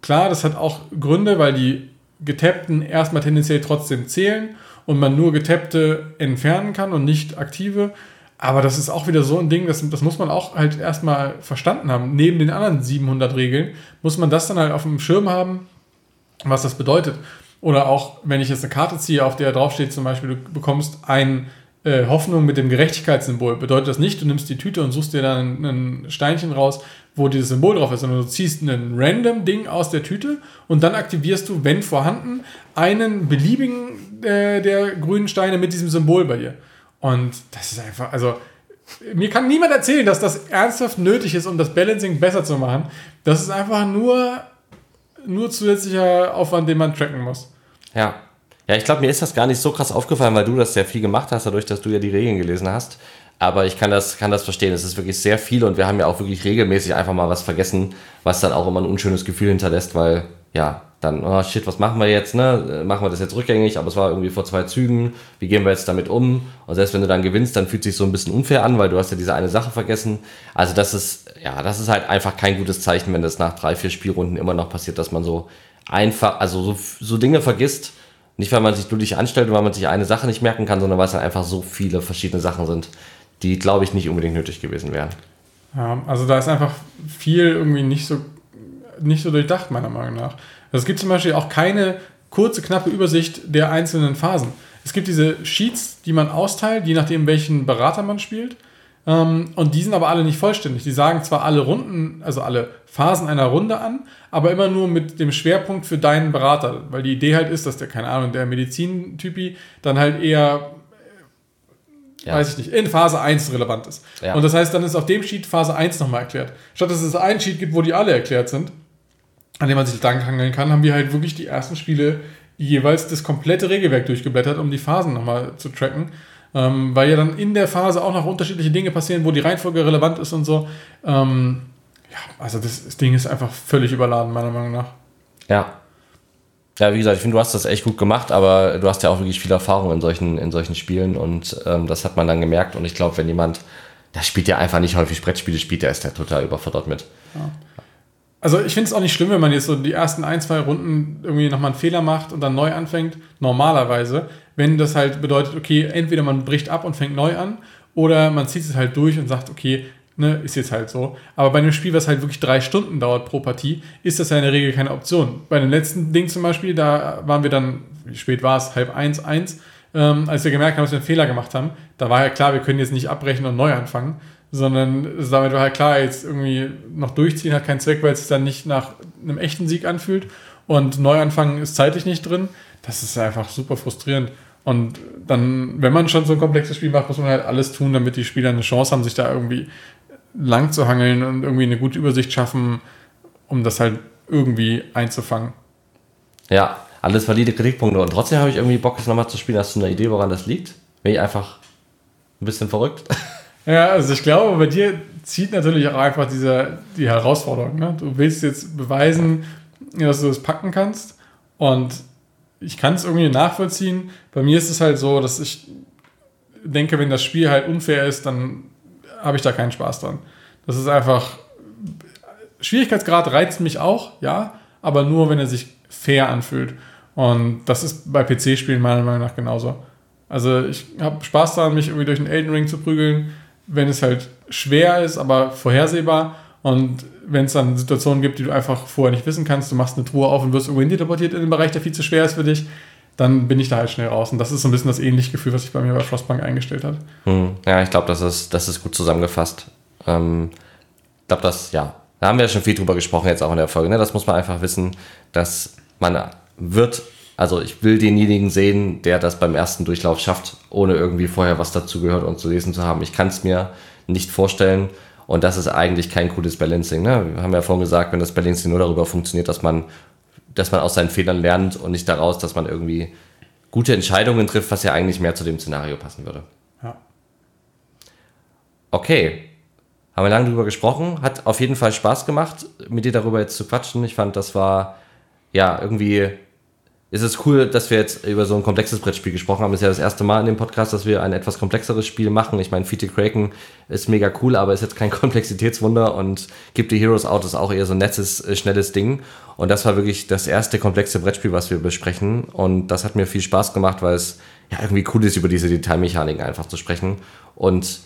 klar, das hat auch Gründe, weil die getappten erstmal tendenziell trotzdem zählen und man nur getappte entfernen kann und nicht aktive. Aber das ist auch wieder so ein Ding, das, das muss man auch halt erstmal verstanden haben. Neben den anderen 700 Regeln muss man das dann halt auf dem Schirm haben, was das bedeutet. Oder auch, wenn ich jetzt eine Karte ziehe, auf der draufsteht zum Beispiel, du bekommst ein äh, Hoffnung mit dem Gerechtigkeitssymbol. Bedeutet das nicht, du nimmst die Tüte und suchst dir dann ein Steinchen raus, wo dieses Symbol drauf ist, sondern du ziehst ein random Ding aus der Tüte und dann aktivierst du, wenn vorhanden, einen beliebigen äh, der grünen Steine mit diesem Symbol bei dir. Und das ist einfach, also mir kann niemand erzählen, dass das ernsthaft nötig ist, um das Balancing besser zu machen. Das ist einfach nur, nur zusätzlicher Aufwand, den man tracken muss. Ja. Ja, ich glaube, mir ist das gar nicht so krass aufgefallen, weil du das sehr viel gemacht hast, dadurch, dass du ja die Regeln gelesen hast. Aber ich kann das, kann das verstehen. Es ist wirklich sehr viel und wir haben ja auch wirklich regelmäßig einfach mal was vergessen, was dann auch immer ein unschönes Gefühl hinterlässt, weil, ja, dann, oh shit, was machen wir jetzt, ne? Machen wir das jetzt rückgängig, aber es war irgendwie vor zwei Zügen, wie gehen wir jetzt damit um? Und selbst wenn du dann gewinnst, dann fühlt sich so ein bisschen unfair an, weil du hast ja diese eine Sache vergessen. Also das ist, ja, das ist halt einfach kein gutes Zeichen, wenn das nach drei, vier Spielrunden immer noch passiert, dass man so einfach, also so, so Dinge vergisst. Nicht, weil man sich dulich anstellt und weil man sich eine Sache nicht merken kann, sondern weil es dann einfach so viele verschiedene Sachen sind, die, glaube ich, nicht unbedingt nötig gewesen wären. Ja, also da ist einfach viel irgendwie nicht so, nicht so durchdacht, meiner Meinung nach. Also es gibt zum Beispiel auch keine kurze, knappe Übersicht der einzelnen Phasen. Es gibt diese Sheets, die man austeilt, je nachdem, welchen Berater man spielt. Ähm, und die sind aber alle nicht vollständig. Die sagen zwar alle Runden, also alle Phasen einer Runde an, aber immer nur mit dem Schwerpunkt für deinen Berater. Weil die Idee halt ist, dass der, keine Ahnung, der Medizintypi dann halt eher ja. weiß ich nicht, in Phase 1 relevant ist. Ja. Und das heißt, dann ist auf dem Sheet Phase 1 nochmal erklärt. Statt dass es ein Sheet gibt, wo die alle erklärt sind, an dem man sich lang hangeln kann, haben wir halt wirklich die ersten Spiele jeweils das komplette Regelwerk durchgeblättert, um die Phasen nochmal zu tracken. Ähm, weil ja dann in der Phase auch noch unterschiedliche Dinge passieren, wo die Reihenfolge relevant ist und so. Ähm, ja, also das, das Ding ist einfach völlig überladen, meiner Meinung nach. Ja, ja, wie gesagt, ich finde, du hast das echt gut gemacht, aber du hast ja auch wirklich viel Erfahrung in solchen, in solchen Spielen und ähm, das hat man dann gemerkt. Und ich glaube, wenn jemand, der spielt ja einfach nicht häufig Brettspiele spielt, der ist ja total überfordert mit. Ja. Also ich finde es auch nicht schlimm, wenn man jetzt so die ersten ein, zwei Runden irgendwie nochmal einen Fehler macht und dann neu anfängt, normalerweise. Wenn das halt bedeutet, okay, entweder man bricht ab und fängt neu an oder man zieht es halt durch und sagt, okay, ne, ist jetzt halt so. Aber bei einem Spiel, was halt wirklich drei Stunden dauert pro Partie, ist das ja in der Regel keine Option. Bei dem letzten Ding zum Beispiel, da waren wir dann, wie spät war es, halb eins, eins, ähm, als wir gemerkt haben, dass wir einen Fehler gemacht haben, da war ja klar, wir können jetzt nicht abbrechen und neu anfangen, sondern damit war halt klar, jetzt irgendwie noch durchziehen hat keinen Zweck, weil es sich dann nicht nach einem echten Sieg anfühlt und neu anfangen ist zeitlich nicht drin. Das ist einfach super frustrierend. Und dann, wenn man schon so ein komplexes Spiel macht, muss man halt alles tun, damit die Spieler eine Chance haben, sich da irgendwie lang zu hangeln und irgendwie eine gute Übersicht schaffen, um das halt irgendwie einzufangen. Ja, alles valide Kritikpunkte. Und trotzdem habe ich irgendwie Bock, es nochmal zu spielen. Hast du eine Idee, woran das liegt? Bin ich einfach ein bisschen verrückt? Ja, also ich glaube, bei dir zieht natürlich auch einfach diese, die Herausforderung. Ne? Du willst jetzt beweisen, dass du es packen kannst. Und ich kann es irgendwie nachvollziehen. Bei mir ist es halt so, dass ich denke, wenn das Spiel halt unfair ist, dann habe ich da keinen Spaß dran. Das ist einfach. Schwierigkeitsgrad reizt mich auch, ja, aber nur, wenn er sich fair anfühlt. Und das ist bei PC-Spielen meiner Meinung nach genauso. Also ich habe Spaß daran, mich irgendwie durch den Elden Ring zu prügeln, wenn es halt schwer ist, aber vorhersehbar. Und wenn es dann Situationen gibt, die du einfach vorher nicht wissen kannst, du machst eine Truhe auf und wirst irgendwo teleportiert in den Bereich, der viel zu schwer ist für dich, dann bin ich da halt schnell raus. Und das ist so ein bisschen das ähnliche Gefühl, was sich bei mir bei Frostbank eingestellt hat. Hm. Ja, ich glaube, das ist, das ist gut zusammengefasst. Ähm, ich glaube, das, ja, da haben wir ja schon viel drüber gesprochen jetzt auch in der Folge. Ne? Das muss man einfach wissen, dass man wird, also ich will denjenigen sehen, der das beim ersten Durchlauf schafft, ohne irgendwie vorher was dazu gehört und zu lesen zu haben. Ich kann es mir nicht vorstellen. Und das ist eigentlich kein cooles Balancing. Ne? Wir haben ja vorhin gesagt, wenn das Balancing nur darüber funktioniert, dass man dass man aus seinen Fehlern lernt und nicht daraus, dass man irgendwie gute Entscheidungen trifft, was ja eigentlich mehr zu dem Szenario passen würde. Ja. Okay. Haben wir lange drüber gesprochen. Hat auf jeden Fall Spaß gemacht, mit dir darüber jetzt zu quatschen. Ich fand, das war ja irgendwie ist es cool, dass wir jetzt über so ein komplexes Brettspiel gesprochen haben. Das ist ja das erste Mal in dem Podcast, dass wir ein etwas komplexeres Spiel machen. Ich meine, Fete Kraken ist mega cool, aber ist jetzt kein Komplexitätswunder und gibt die Heroes Out ist auch eher so ein nettes, äh, schnelles Ding. Und das war wirklich das erste komplexe Brettspiel, was wir besprechen. Und das hat mir viel Spaß gemacht, weil es ja irgendwie cool ist, über diese Detailmechaniken einfach zu sprechen. Und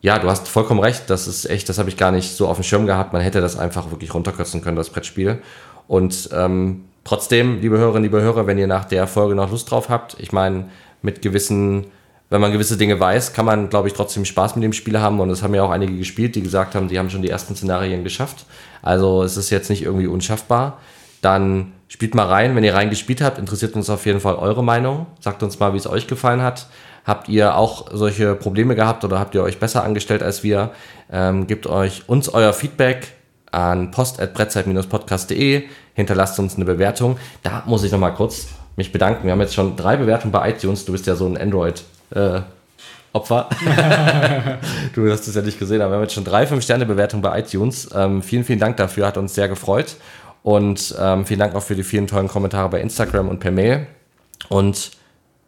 ja, du hast vollkommen recht. Das ist echt, das habe ich gar nicht so auf dem Schirm gehabt. Man hätte das einfach wirklich runterkürzen können, das Brettspiel. Und ähm, Trotzdem, liebe Hörerinnen, liebe Hörer, wenn ihr nach der Folge noch Lust drauf habt, ich meine, mit gewissen, wenn man gewisse Dinge weiß, kann man, glaube ich, trotzdem Spaß mit dem Spiel haben. Und es haben ja auch einige gespielt, die gesagt haben, die haben schon die ersten Szenarien geschafft. Also es ist jetzt nicht irgendwie unschaffbar. Dann spielt mal rein. Wenn ihr reingespielt habt, interessiert uns auf jeden Fall eure Meinung. Sagt uns mal, wie es euch gefallen hat. Habt ihr auch solche Probleme gehabt oder habt ihr euch besser angestellt als wir? Ähm, gebt euch uns euer Feedback an post.brettzeit-podcast.de, hinterlasst uns eine Bewertung. Da muss ich nochmal kurz mich bedanken. Wir haben jetzt schon drei Bewertungen bei iTunes. Du bist ja so ein Android- äh, Opfer. du hast es ja nicht gesehen, aber wir haben jetzt schon drei, fünf Sterne Bewertungen bei iTunes. Ähm, vielen, vielen Dank dafür, hat uns sehr gefreut. Und ähm, vielen Dank auch für die vielen tollen Kommentare bei Instagram und per Mail. Und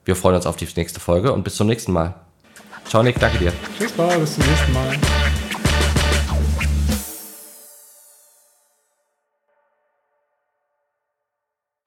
wir freuen uns auf die nächste Folge und bis zum nächsten Mal. Ciao, Nick, danke dir. Tschüss, Paul, bis zum nächsten Mal.